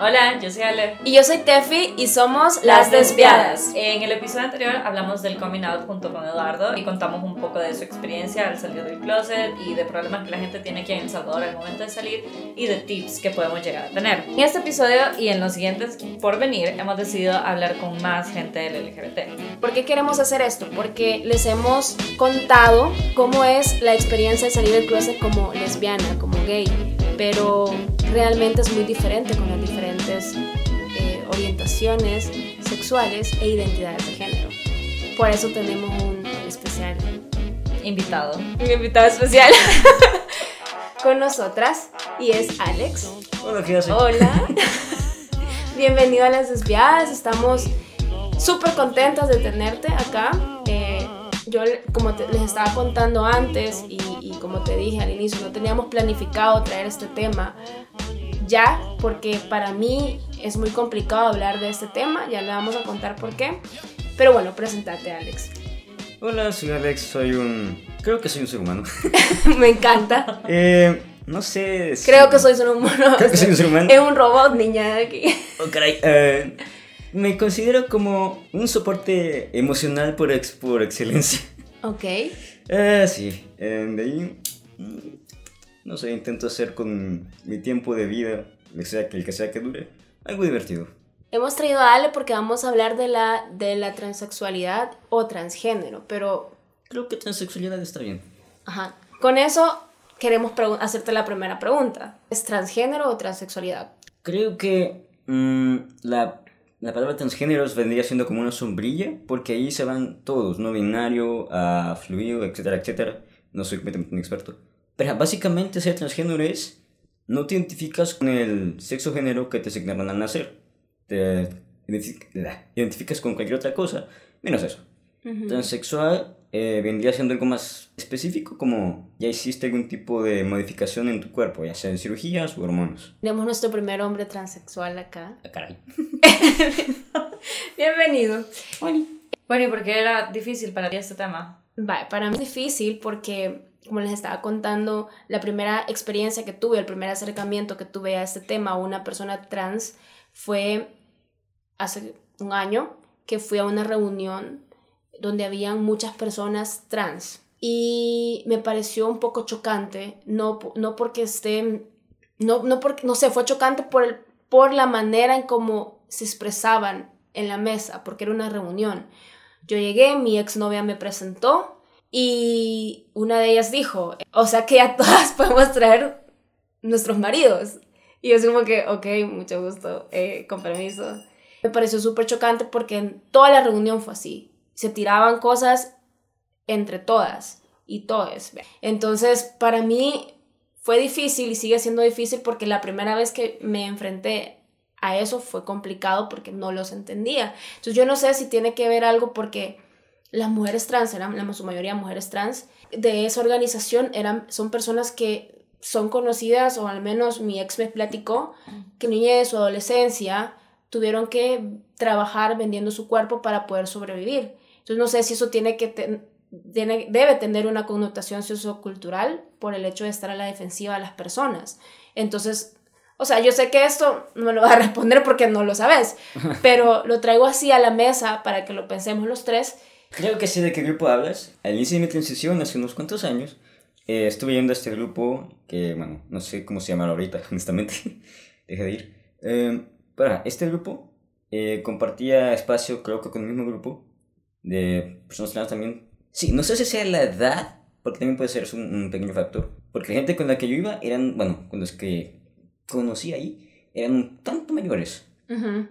Hola, yo soy Ale. Y yo soy Tefi y somos Las Desviadas. En el episodio anterior hablamos del coming out junto con Eduardo y contamos un poco de su experiencia al salir del closet y de problemas que la gente tiene aquí en El Salvador al momento de salir y de tips que podemos llegar a tener. En este episodio y en los siguientes por venir hemos decidido hablar con más gente del LGBT. ¿Por qué queremos hacer esto? Porque les hemos contado cómo es la experiencia de salir del closet como lesbiana, como gay, pero realmente es muy diferente con las diferentes eh, orientaciones sexuales e identidades de género. Por eso tenemos un especial Invitado. un invitado especial con nosotras y es Alex. Hola, ¿qué haces? Hola. Bienvenido a Las Desviadas. Estamos súper contentas de tenerte acá. Eh, yo, como te- les estaba contando antes y, y como te dije al inicio, no teníamos planificado traer este tema ya, porque para mí es muy complicado hablar de este tema. Ya le vamos a contar por qué. Pero bueno, presentate, Alex. Hola, soy Alex, soy un... Creo que soy un ser humano. Me encanta. Eh, no sé si- Creo que soy un humano. Creo que soy un ser humano. Es un robot, niña, de aquí. Oh, caray. Eh, me considero como un soporte emocional por, ex- por excelencia. Ok. Eh, sí, eh, de ahí... No sé, intento hacer con mi tiempo de vida, el sea que, el que, sea que dure, algo divertido. Hemos traído a Ale porque vamos a hablar de la, de la transexualidad o transgénero, pero Creo que transexualidad está bien. ajá, con eso queremos hacerte la primera pregunta. ¿Es transgénero o transexualidad? Creo que mm, la, la palabra transgéneros vendría siendo como una sombrilla, porque ahí se van todos, no binario, a fluido, etcétera, etcétera. No soy completamente un experto. Pero básicamente ser transgénero es, no te identificas con el sexo género que te asignaron al nacer. Te identificas con cualquier otra cosa, menos eso. Transexual eh, vendría siendo algo más específico, como ya hiciste algún tipo de modificación en tu cuerpo, ya sea en cirugías o hormonas. Tenemos nuestro primer hombre transexual acá. Ah, caray. Bienvenido. Bueno, ¿y por qué era difícil para ti este tema? Vale, para mí es difícil porque, como les estaba contando, la primera experiencia que tuve, el primer acercamiento que tuve a este tema, a una persona trans, fue hace un año que fui a una reunión donde habían muchas personas trans. Y me pareció un poco chocante, no, no porque esté, no, no porque, no sé, fue chocante por, el, por la manera en cómo se expresaban en la mesa, porque era una reunión. Yo llegué, mi exnovia me presentó y una de ellas dijo, o sea que a todas podemos traer nuestros maridos. Y yo así como que, ok, mucho gusto, eh, con permiso. Me pareció súper chocante porque en toda la reunión fue así. Se tiraban cosas entre todas y todos. Entonces, para mí fue difícil y sigue siendo difícil porque la primera vez que me enfrenté a eso fue complicado porque no los entendía. Entonces, yo no sé si tiene que ver algo porque las mujeres trans, eran la, su mayoría mujeres trans, de esa organización eran, son personas que son conocidas, o al menos mi ex me platicó, que niña de su adolescencia tuvieron que trabajar vendiendo su cuerpo para poder sobrevivir. Entonces no sé si eso tiene que ten- tiene, debe tener una connotación sociocultural por el hecho de estar a la defensiva de las personas. Entonces, o sea, yo sé que esto no me lo vas a responder porque no lo sabes, pero lo traigo así a la mesa para que lo pensemos los tres. Creo que sé de qué grupo hablas. Al inicio de mi transición, hace unos cuantos años, eh, estuve yendo a este grupo que, bueno, no sé cómo se llama ahorita, honestamente. Dejé de ir. Eh, para, este grupo eh, compartía espacio, creo que con el mismo grupo de personas trans también. Sí, no sé si sea la edad, porque también puede ser un, un pequeño factor. Porque la gente con la que yo iba eran, bueno, con los que conocí ahí, eran un tanto mayores. Ujú.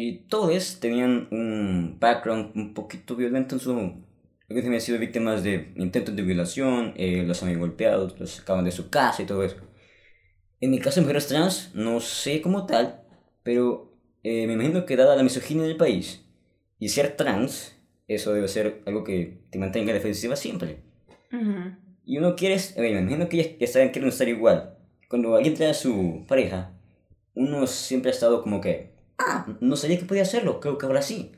Y todos tenían un background un poquito violento en su... Algunos habían sido víctimas de intentos de violación, eh, los habían golpeado, los sacaban de su casa y todo eso. En mi caso mujeres trans, no sé cómo tal, pero eh, me imagino que dada la misoginia del país y ser trans, eso debe ser algo que te mantenga defensiva siempre. Ujú. Y uno quiere, eh, me imagino que ellas que saben quieren estar igual. Cuando alguien trae a su pareja, uno siempre ha estado como que, ah, no sabía que podía hacerlo, creo que ahora sí.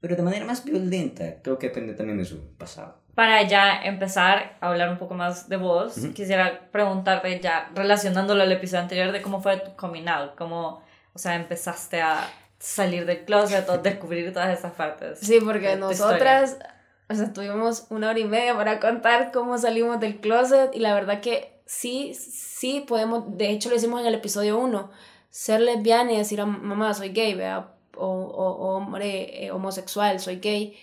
Pero de manera más violenta, creo que depende también de su pasado. Para ya empezar a hablar un poco más de vos, Ujú. quisiera preguntarte ya, relacionándolo al episodio anterior, de cómo fue tu coming out, cómo, o sea, empezaste a salir del closet o descubrir todas esas partes? Sí, porque nosotras, o sea, tuvimos una hora y media para contar cómo salimos del closet y la verdad que sí, sí podemos, de hecho lo hicimos en el episodio 1, ser lesbiana y decir mamá soy gay, ¿vea? O, o, hombre eh, homosexual, soy gay.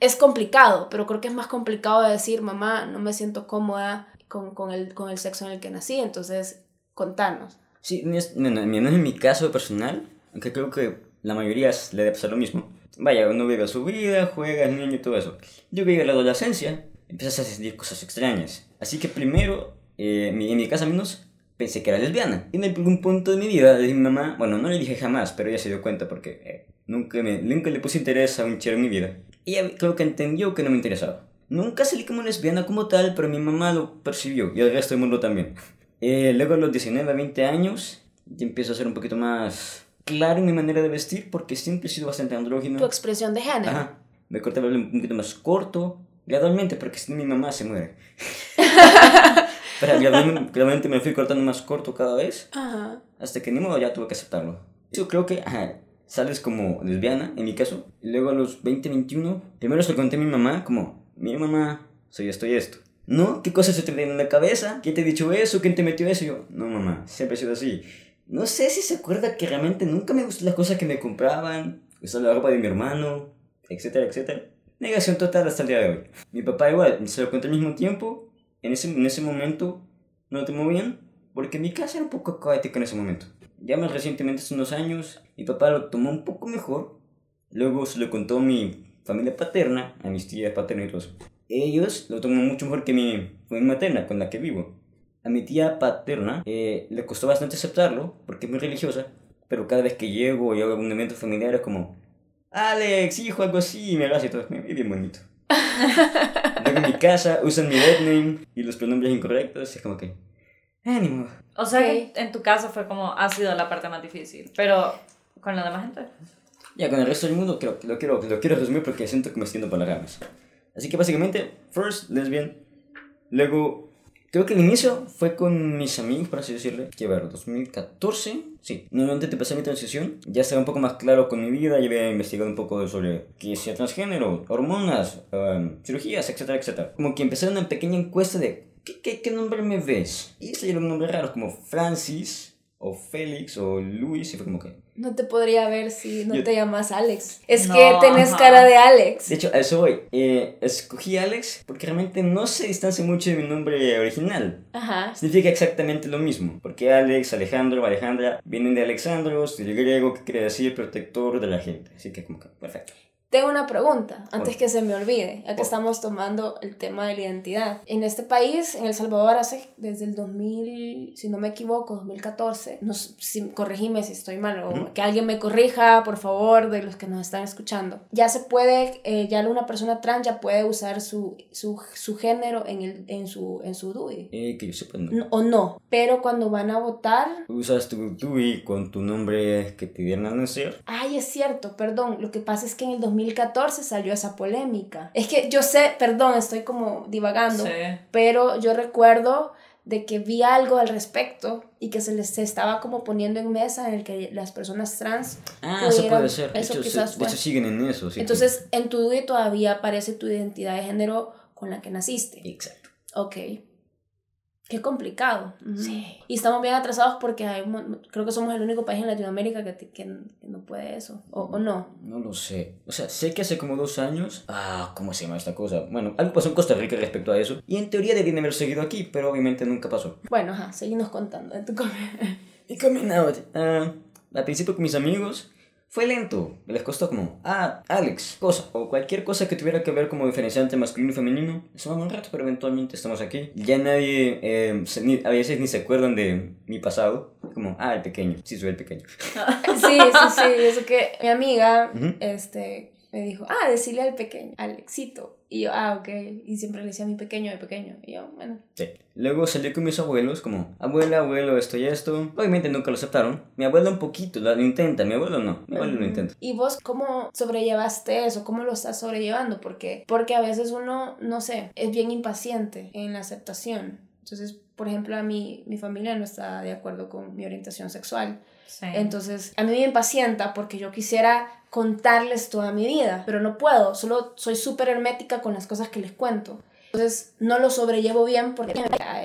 Es complicado, pero creo que es más complicado de decir, mamá, no me siento cómoda con, con, el, con el sexo en el que nací, entonces contanos. Sí, es en mi caso personal, aunque creo que la mayoría le debe pasar lo mismo. Vaya, uno vive su vida, juega, es niño y todo eso. Yo vivo la adolescencia, empiezas a sentir cosas extrañas. Así que primero, eh, en mi casa menos, pensé que era lesbiana. Y en algún punto de mi vida le dije a mi mamá, bueno, no le dije jamás, pero ella se dio cuenta porque eh, nunca, me, nunca le puse interés a un chico en mi vida. Y ella creo que entendió que no me interesaba. Nunca salí como lesbiana como tal, pero mi mamá lo percibió y el resto del mundo también. Eh, luego a los 19, 20 años, ya empiezo a ser un poquito más claro en mi manera de vestir porque siempre he sido bastante andrógino. Tu expresión de género. Ajá. Me corté el un poquito más corto, gradualmente, porque si no mi mamá se muere. Pero gradualmente me fui cortando más corto cada vez, Ajá. hasta que ni modo ya tuve que aceptarlo. Yo creo que ajá, sales como lesbiana, en mi caso, y luego a los 20, 21, primero se lo conté a mi mamá, como, mi mamá, soy esto y esto. ¿No? ¿Qué cosas se te vienen en la cabeza? ¿Quién te ha dicho eso? ¿Quién te metió eso? Y yo, no mamá, siempre he sido así. No sé si se acuerda que realmente nunca me gustan las cosas que me compraban, usaba la ropa de mi hermano, etcétera, etcétera. Negación total hasta el día de hoy. Mi papá igual, se lo conté al mismo tiempo, en ese, en ese momento no lo tomó bien, porque mi casa era un poco caótica en ese momento. Ya más recientemente, hace unos años, mi papá lo tomó un poco mejor, luego se lo contó a mi familia paterna, a mis tías eso. Ellos lo toman mucho mejor que mi familia materna, con la que vivo. A mi tía paterna eh, le costó bastante aceptarlo, porque es muy religiosa, pero cada vez que llego y hago algún evento familiar como, Alex, hijo, algo así, y me abraza y todo, es bien bonito. Luego en mi casa usan mi dead name y los pronombres incorrectos, es como que, ánimo. O sea, Ok. que en tu caso fue como, ha sido la parte más difícil, pero con la demás gente. Ya, con el resto del mundo creo, lo, quiero, lo quiero resumir porque siento que me extiendo por las ramas. Así que básicamente, first, lesbian. Luego, creo que el inicio fue con mis amigos, por así decirle. Que ver, 2014. Sí, nuevamente te pasé mi transición. Ya estaba un poco más claro con mi vida. Ya había investigado un poco sobre qué es transgénero, hormonas, um, cirugías, etcétera, etcétera. Como que empecé una pequeña encuesta de ¿qué, qué, qué nombre me ves? Y salieron nombres raros como Francis, o Félix, o Luis. Y fue como que, No te podría ver si no Yo- te llamas Alex. Es No, que tenés ajá. cara de Alex. De hecho, a eso voy. Eh, escogí Alex porque realmente no se distancia mucho de mi nombre original. Ajá. Significa exactamente lo mismo. Porque Alex, Alejandro, Alejandra vienen de Alexandros, del griego que quiere decir protector de la gente. Así que como que perfecto. Tengo una pregunta, antes Bueno. que se me olvide, ya que Bueno. estamos tomando el tema de la identidad. En este país, en El Salvador, hace desde el 2000, si no me equivoco, 2014, no, si, corregime si estoy mal, o que alguien me corrija, por favor, de los que nos están escuchando. Ya se puede, eh, ya una persona trans ya puede usar su, su, su género en, el, en, su, en su DUI. Eh, que yo sepa, no. O no, pero cuando van a votar, Usas tu DUI con tu nombre que te dieron al nacer. Ay, es cierto, perdón. Lo que pasa es que en el 2014 salió esa polémica. Es que yo sé, perdón, estoy como divagando, Sí. pero yo recuerdo de que vi algo al respecto y que se les se estaba como poniendo en mesa en el que las personas trans. Ah, eso pudieran- puede ser. De eso hecho, se- quizás de fue. hecho siguen en eso. sí, Entonces, en tu DUI todavía aparece tu identidad de género con la que naciste. sí. Exacto. Ok. Qué complicado. Ujú. Sí. Y estamos bien atrasados porque hay, creo que somos el único país en Latinoamérica que, te- que, que no puede eso. O, o no. No lo sé. O sea, sé que hace como dos años. Ah, ¿cómo se llama esta cosa? Bueno, algo pasó en Costa Rica respecto a eso. Y en teoría deberían haber seguido aquí, pero obviamente nunca pasó. Bueno, ajá, seguimos contando de tu com- Mi coming out. Ah, al principio con mis amigos fue lento. Les costó como, ah, Alex, cosa. O cualquier cosa que tuviera que ver como diferenciante masculino y femenino. Eso va un rato, pero eventualmente estamos aquí. Ya nadie, eh, se- ni- a veces ni se acuerdan de mi pasado. Como, ah, el pequeño. Sí, soy el pequeño. Sí, sí, sí. Eso que mi amiga Ujú. este, me dijo, ah, decirle al pequeño, Alexito. Y yo, ah, ok. Y siempre le decía a mi pequeño, mi pequeño. Y yo, bueno. Sí. Luego salí con mis abuelos, como, abuela, abuelo, esto y esto. Obviamente nunca lo aceptaron. Mi abuela un poquito, lo intenta, mi abuelo no. Mi abuelo lo intenta. ¿Y vos cómo sobrellevaste eso? ¿Cómo lo estás sobrellevando? Porque, porque a veces uno, no sé, es bien impaciente en la aceptación. Entonces, por ejemplo, a mí, mi familia no está de acuerdo con mi orientación sexual. Entonces, a mí me impacienta porque yo quisiera contarles toda mi vida, pero no puedo, solo soy súper hermética con las cosas que les cuento. Entonces, no lo sobrellevo bien porque... Ya.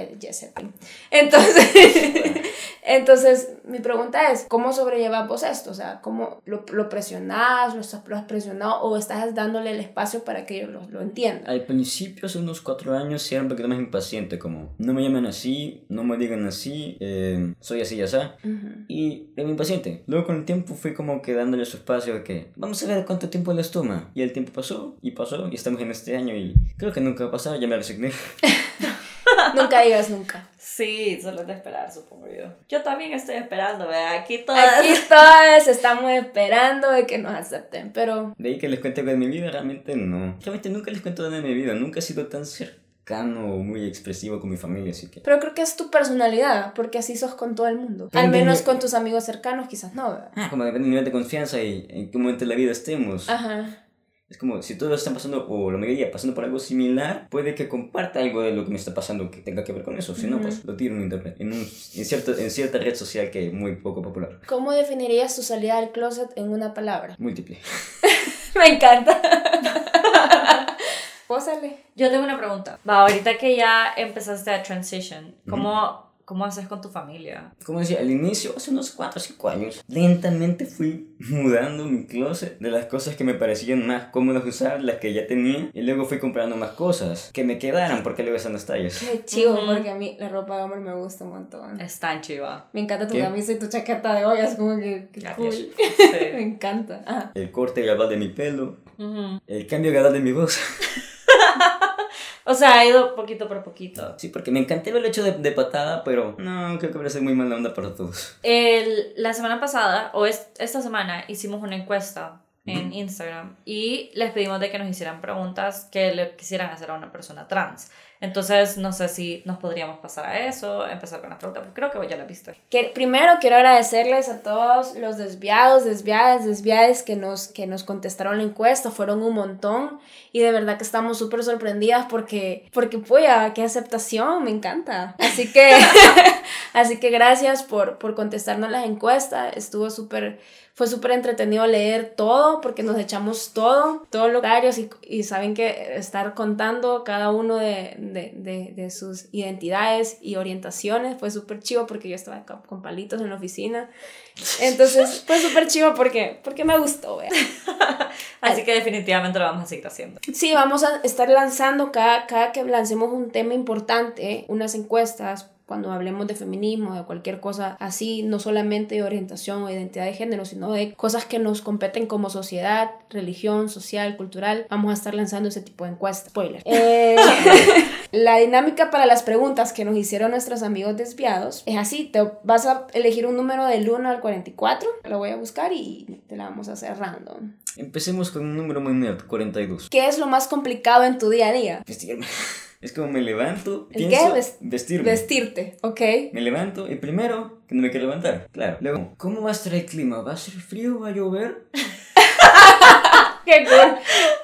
Entonces, entonces, mi pregunta es, ¿cómo sobrellevas vos esto? O sea, ¿cómo lo, lo presionás, lo, estás- lo has presionado o estás dándole el espacio para que ellos lo, lo entiendan? Al principio, hace unos cuatro años, sí era un poquito más impaciente, como no me llamen así, no me digan así, eh, soy así y así. Ujú. Y era impaciente. Luego con el tiempo fui como que dándole su espacio de que vamos a ver cuánto tiempo les toma. Y el tiempo pasó y pasó y estamos en este año y creo que nunca va a pasar, ya me resigné. Nunca digas nunca. Sí, solo es de esperar, supongo yo. Yo también estoy esperando, ¿verdad? Aquí todas. Aquí todas estamos esperando de que nos acepten, pero De ahí que les cuente de mi vida, realmente no. Realmente nunca les cuento nada de mi vida, nunca he sido tan cercano o muy expresivo con mi familia, así que... Pero creo que es tu personalidad, porque así sos con todo el mundo. Pero Al de- menos con tus amigos cercanos, quizás no, ¿verdad? Ah, como depende del nivel de confianza y en qué momento de la vida estemos. Ajá. Es como si todos están pasando, o la mayoría pasando por algo similar, puede que comparta algo de lo que me está pasando que tenga que ver con eso. Si no, pues lo tiro en internet, en, un, en, cierto, en cierta red social que es muy poco popular. ¿Cómo definirías tu salida del closet en una palabra? Múltiple. Me encanta. Pósale. Yo tengo una pregunta. Va, ahorita que ya empezaste a transition, ¿cómo, ¿cómo haces con tu familia? Como decía, al inicio, hace unos 4 o 5 años, lentamente fui mudando mi closet de las cosas que me parecían más cómodas usar, las que ya tenía, y luego fui comprando más cosas que me quedaran porque luego están las tallas. Qué chivo, Ujú. porque a mí la ropa de hombre me gusta un montón. Es tan chiva. Me encanta tu ¿Qué? camisa y tu chaqueta de hoy, es como que, que cool. Me Sí. encanta. Ajá. El corte gradual de mi pelo, el cambio gradual de mi voz. O sea, ha ido poquito por poquito. Sí, porque me encantó el hecho de, de patada, pero no, creo que parece muy mala onda para todos. El, la semana pasada, o es- esta semana, hicimos una encuesta en Instagram y les pedimos de que nos hicieran preguntas que le quisieran hacer a una persona trans. Entonces, no sé si nos podríamos pasar a eso, empezar con las preguntas, porque creo que ya la viste. Que- primero quiero agradecerles a todos los desviados, desviadas, desviadas que nos, que nos contestaron la encuesta, fueron un montón y de verdad que estamos súper sorprendidas porque, porque puya, qué aceptación, me encanta. Así que, así que gracias por, por contestarnos las encuestas, estuvo súper, fue súper entretenido leer todo porque nos echamos todo, todos los comentarios y, y saben que estar contando cada uno de, de, de, de sus identidades y orientaciones fue súper chivo porque yo estaba con palitos en la oficina. Entonces fue súper chivo porque, porque me gustó. Así que definitivamente lo vamos a seguir haciendo. Sí, vamos a estar lanzando cada, cada que lancemos un tema importante, unas encuestas, cuando hablemos de feminismo, de cualquier cosa así, no solamente de orientación o identidad de género, sino de cosas que nos competen como sociedad, religión, social, cultural, vamos a estar lanzando ese tipo de encuestas. Spoiler. Eh, la dinámica para las preguntas que nos hicieron nuestros amigos desviados es así, te vas a elegir un número del 1 al 44, lo voy a buscar y te la vamos a hacer random. Empecemos con un número muy nerd, 42. ¿Qué es lo más complicado en tu día a día? Vestirme. Es como me levanto, ¿El pienso, qué? Ves- vestirme. Vestirte, ¿ok? Me levanto y primero, que no me quiero levantar. Claro. Luego, ¿cómo va a estar el clima? ¿Va a ser frío? ¿Va a llover? Qué cool.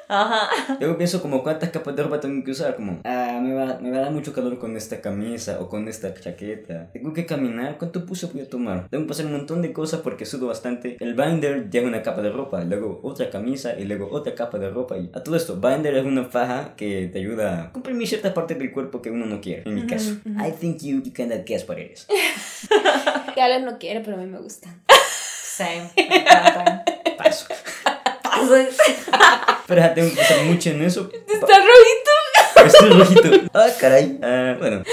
Ajá. Luego pienso como cuántas capas de ropa tengo que usar, como, ah, me va, me va a dar mucho calor con esta camisa o con esta chaqueta. Tengo que caminar, ¿cuánto puse voy a tomar? Tengo que pasar un montón de cosas porque sudo bastante. El binder lleva una capa de ropa, luego otra camisa y luego otra capa de ropa. Y a todo esto, binder es una faja que te ayuda a comprimir ciertas partes del cuerpo que uno no quiere, en mi caso. I think you, you cannot guess what it is. Que Alex no quiere, pero a mí me gustan. Same. Me encantan. Paso. Pero ya tengo que pensar mucho en eso. Está rojito. Estoy rojito. Ah, caray. Ah, bueno.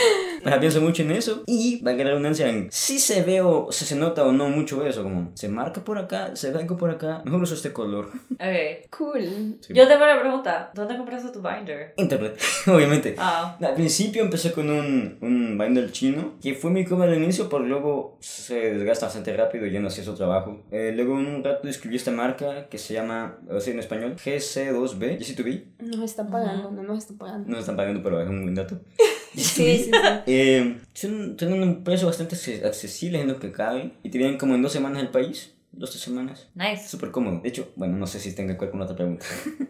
Ajá, pienso mucho en eso. Y va a quedar redundancia en si se ve o si se nota o no mucho eso. Como se marca por acá, se ve algo por acá. Mejor uso este color. Ok. Cool. Sí. Yo tengo una pregunta. ¿Dónde compraste tu binder? Internet, obviamente. Ah. Al principio empecé con un, un binder chino que fue muy cómodo al inicio, pero luego se desgasta bastante rápido y ya no hacía su trabajo. Eh, luego un rato descubrí esta marca que se llama, o sea, en español, GC2B, GC2B. Nos están pagando, no nos están pagando. No me están pagando, pero es un buen dato. Sí, sí, sí. Eh, son- tienen un precio bastante acce- accesible en lo que cabe y te vienen como en dos semanas el país. Dos, tres semanas. Nice. Súper cómodo. De hecho, bueno, no sé si tenga que ver con otra pregunta.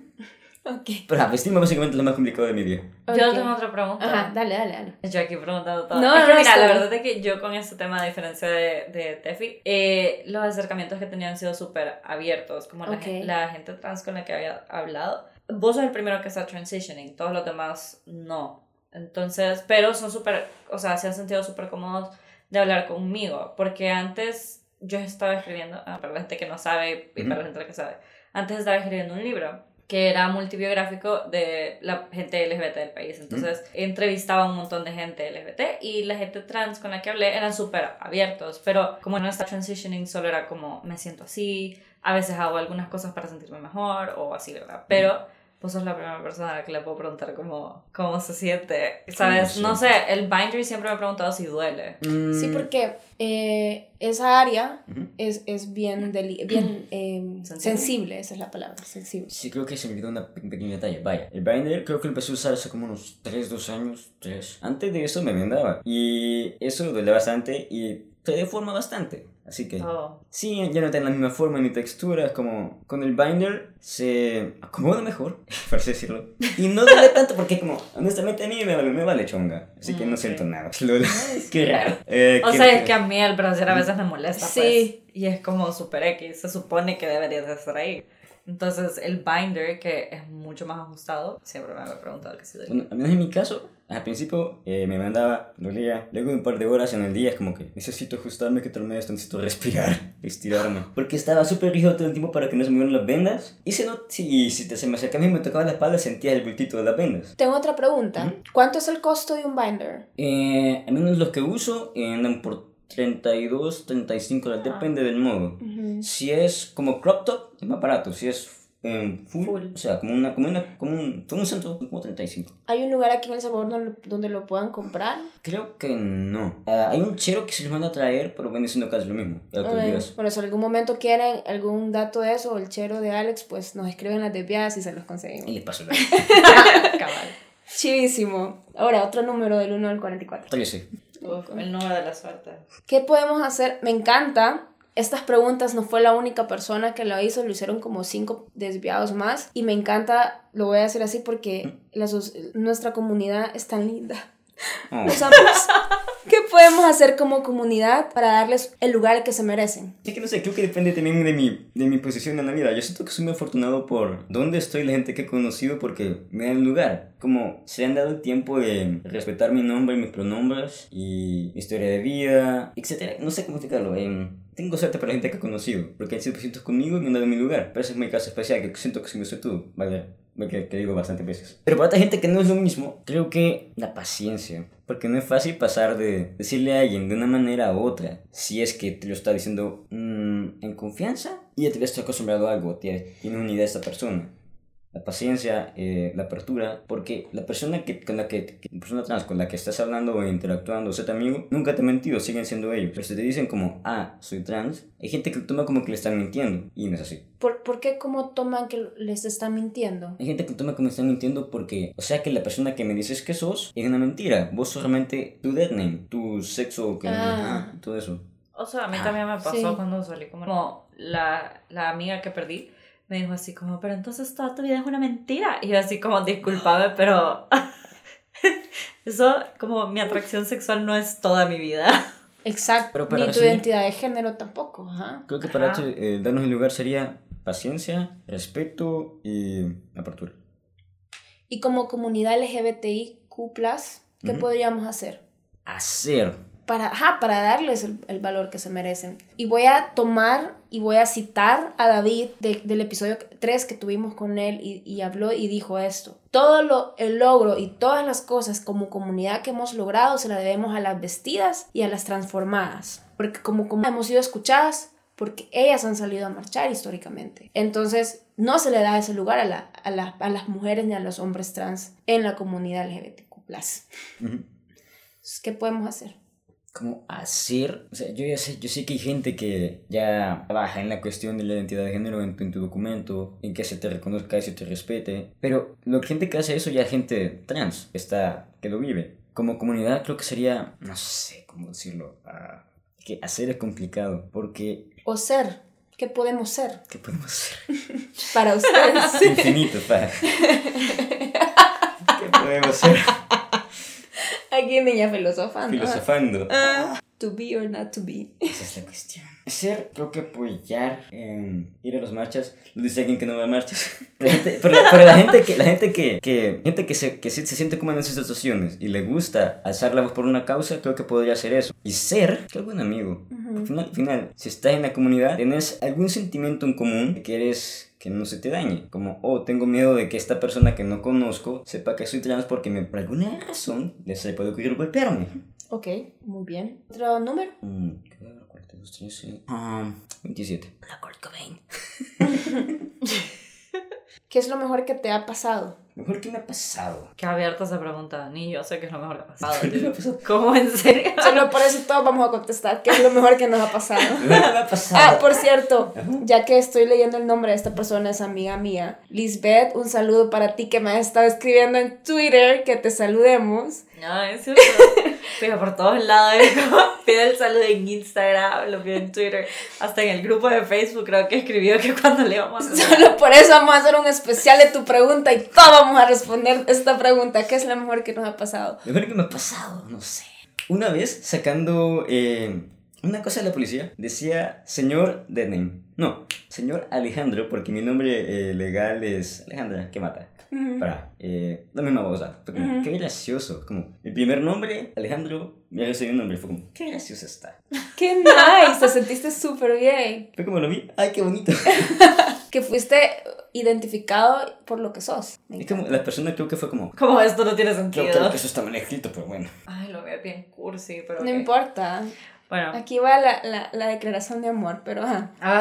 Ok. Pero la vestirme básicamente es lo más complicado de mi vida. Yo Ok. tengo otra pregunta. Ajá, dale, dale, dale. Yo aquí preguntando todo. No, es que no, mira, está la verdad es que yo con este tema, a diferencia de, de Tefi, eh, los acercamientos que tenían sido súper abiertos, como la, Ok. gen- la gente trans con la que había hablado. Vos sos el primero que está transitioning, todos los demás no. Entonces, pero son súper, o sea, se han sentido súper cómodos de hablar conmigo, porque antes yo estaba escribiendo, ah, para la gente que no sabe y para la gente que sabe, antes estaba escribiendo un libro que era multibiográfico de la gente LGBT del país. Entonces, entrevistaba a un montón de gente LGBT y la gente trans con la que hablé eran súper abiertos, pero como no está transitioning, solo era como me siento así, a veces hago algunas cosas para sentirme mejor o así, ¿verdad? Pero vos sos la primera persona a la que le puedo preguntar cómo, cómo se siente, ¿sabes? Sí. No sé, el binder siempre me ha preguntado si duele. Sí, Mm, porque eh, esa área es, es bien, deli- bien eh, Sensible. sensible, esa es la palabra, sensible. Sí, creo que se me olvidó una pe- pequeña detalle. Vaya, el binder creo que lo empecé a usar hace como unos 3, 2 años, 3. Antes de eso me vendaba. Y eso duele bastante y se deforma bastante. Así que... Oh. Sí, ya no tiene la misma forma ni textura, es como con el binder se acomoda mejor, por así decirlo. Y no duele tanto porque como, honestamente a mí me vale, me vale chonga, así que Mm, no ok. siento nada. Qué raro. Eh, O ¿qué- sea, es que a mí el brasier a veces me molesta, Sí. pues. Y es como super X. Se supone que debería de estar ahí. Entonces, el binder, que es mucho más ajustado, siempre me había preguntado que si duele. Bueno, al menos en mi caso, al principio eh, me mandaba, dolía, luego un par de horas en el día es como que necesito ajustarme, que termine esto, necesito respirar, estirarme. Porque estaba súper rígido todo el tiempo para que no se me vieran las vendas. Y si, no, si, si te, se me acercaba y me tocaba la espalda, sentía el bultito de las vendas. Tengo otra pregunta. ¿Cuánto es el costo de un binder? Eh, al menos los que uso eh, andan por 32, 35 dólares, Ah. depende del modo. Si es como crop top, es más barato. Si es em, full, Full. o sea, como, una, como, una, como un, como un centro, como 35. ¿Hay un lugar aquí en El Salvador donde, lo puedan comprar? Creo que no. Ah, hay un chero que se les manda a traer, pero viene siendo casi lo mismo. Ya te Ok. olvidas. Bueno, si en algún momento quieren algún dato de eso, o el chero de Alex, pues nos escriben las desviadas y se los Y conseguimos. le paso la Cabal. Chivísimo. Ahora, otro número del 1 al 44. 13. Uf, el número de la suerte. ¿Qué podemos hacer? Me encanta. Estas preguntas no fue la única persona que lo hizo, lo hicieron como cinco desviados más. Y me encanta, lo voy a hacer así porque la sos- nuestra comunidad es tan linda. Oh. Los amamos. ¿Qué podemos hacer como comunidad para darles el lugar que se merecen? Sí que no sé, creo que depende también de mi, de mi posición en la vida. Yo siento que soy muy afortunado por dónde estoy, la gente que he conocido, porque me dan lugar. Como se han dado el tiempo de respetar mi nombre y mis pronombres y mi historia de vida, etc. No sé cómo explicarlo. em, tengo suerte para la gente que he conocido, porque han sido pacientes conmigo y me han dado mi lugar. Pero ese es mi caso especial, que siento que soy tú, ¿vale? Que, digo bastantes veces. Pero para otra gente que no es lo mismo, creo que la paciencia. Porque no es fácil pasar de decirle a alguien de una manera a otra, si es que te lo está diciendo mm, en confianza y ya te habías acostumbrado a algo, tienes una idea de esta persona. La paciencia, eh, la apertura, porque la persona que, con la que, que- la persona trans con la que estás hablando o interactuando, o sea, tu amigo, nunca te ha mentido, siguen siendo ellos. Pero si te dicen como, ah, soy trans, hay gente que lo toma como que le están mintiendo, y no es así. ¿Por, por qué cómo toman que les están mintiendo? Hay gente que toma como están mintiendo porque, o sea, que la persona que me dices que sos es una mentira. Vos solamente tu dead name, tu sexo, que, Ah. ajá, todo eso. O sea, a mí Ah. también me pasó Sí. cuando salí como, como la, la amiga que perdí me dijo así como, pero entonces toda tu vida es una mentira. Y yo así como, discúlpame, pero eso como mi atracción sexual no es toda mi vida. Exacto. Pero para Ni tu resumir- identidad de género tampoco. Creo que para eh, darnos el lugar sería paciencia, respeto y apertura. Y como comunidad LGBTIQ, ¿qué Ujú. podríamos hacer? Hacer. Para, ajá, para darles el, el valor que se merecen. Y voy a tomar y voy a citar a David de- del episodio 3 que tuvimos con él y, y habló y dijo esto. Todo lo, el logro y todas las cosas como comunidad que hemos logrado se la debemos a las vestidas y a las transformadas. Porque como, como hemos sido escuchadas, porque ellas han salido a marchar históricamente. Entonces, no se le da ese lugar a, la- a, la- a las mujeres ni a los hombres trans en la comunidad LGBTQ+. Entonces, ¿Qué podemos hacer? ¿Cómo hacer? O sea, yo ya sé, yo sé que hay gente que ya trabaja en la cuestión de la identidad de género en tu, en tu documento, en que se te reconozca y se te respete, pero la gente que hace eso ya es gente trans, que está, que lo vive. Como comunidad creo que sería, no sé cómo decirlo, ah, que hacer es complicado, porque O ser. ¿Qué podemos ser ¿Qué podemos hacer? para ustedes? Infinito, pa. ¿Qué podemos hacer? Aquí niña filosofando. Filosofando. Ah, to be or not to be. Esa es la cuestión. Ser, creo que apoyar, eh, ir a las marchas, lo dice alguien que no va a marchas. Gente, pero, pero la gente que, la gente que, que, gente que, se, que se, se siente como en esas situaciones y le gusta alzar la voz por una causa, creo que podría hacer eso. Y ser, que buen amigo. Al final, al final, si estás en la comunidad, tenés algún sentimiento en común que quieres que no se te dañe. Como, oh, tengo miedo de que esta persona que no conozco sepa que soy trans porque me, por alguna razón les puede ocurrir golpearme. Ok, muy bien. ¿Otro número? Mm, ¿qué va a haber? 42, 13, ah, 27. La Kurt Cobain. ¿Qué es lo mejor que te ha pasado? Mejor que me ha pasado. Qué abierta esa pregunta. Ni yo sé qué es lo mejor que ha pasado. ¿Cómo en serio? Solo por eso todos vamos a contestar. ¿Qué es lo mejor que nos ha pasado? Me ha pasado. Ah, por cierto, ya que estoy leyendo el nombre de esta persona, es amiga mía. Lisbeth, un saludo para ti que me has estado escribiendo en Twitter, que te saludemos. No, es cierto. Pero por todos lados, pide el saludo en Instagram, lo pide en Twitter, hasta en el grupo de Facebook creo que escribió que cuando le vamos a Solo por eso vamos a hacer un especial de tu pregunta y todos vamos a responder esta pregunta. ¿Qué es lo mejor que nos ha pasado? Mejor que me ha pasado, no sé. Una vez sacando eh, una cosa de la policía, decía señor Denem. No, señor Alejandro, porque mi nombre eh, legal es Alejandra, que mata. Para, eh, la misma voz. Fue como, Ujú. qué gracioso. Como, mi primer nombre, Alejandro, mi segundo nombre. Fue como, qué gracioso está. ¡Qué nice! Te sentiste súper bien. Fue como lo vi, ay, qué bonito. Que fuiste identificado por lo que sos. Es como, la persona creo que fue como, Como esto no tiene creo, sentido. creo que eso está mal escrito, pero bueno. Ay, lo veo bien cursi, pero. No ok. importa. Bueno, Aquí va la, la, la declaración de amor, pero ajá. ah,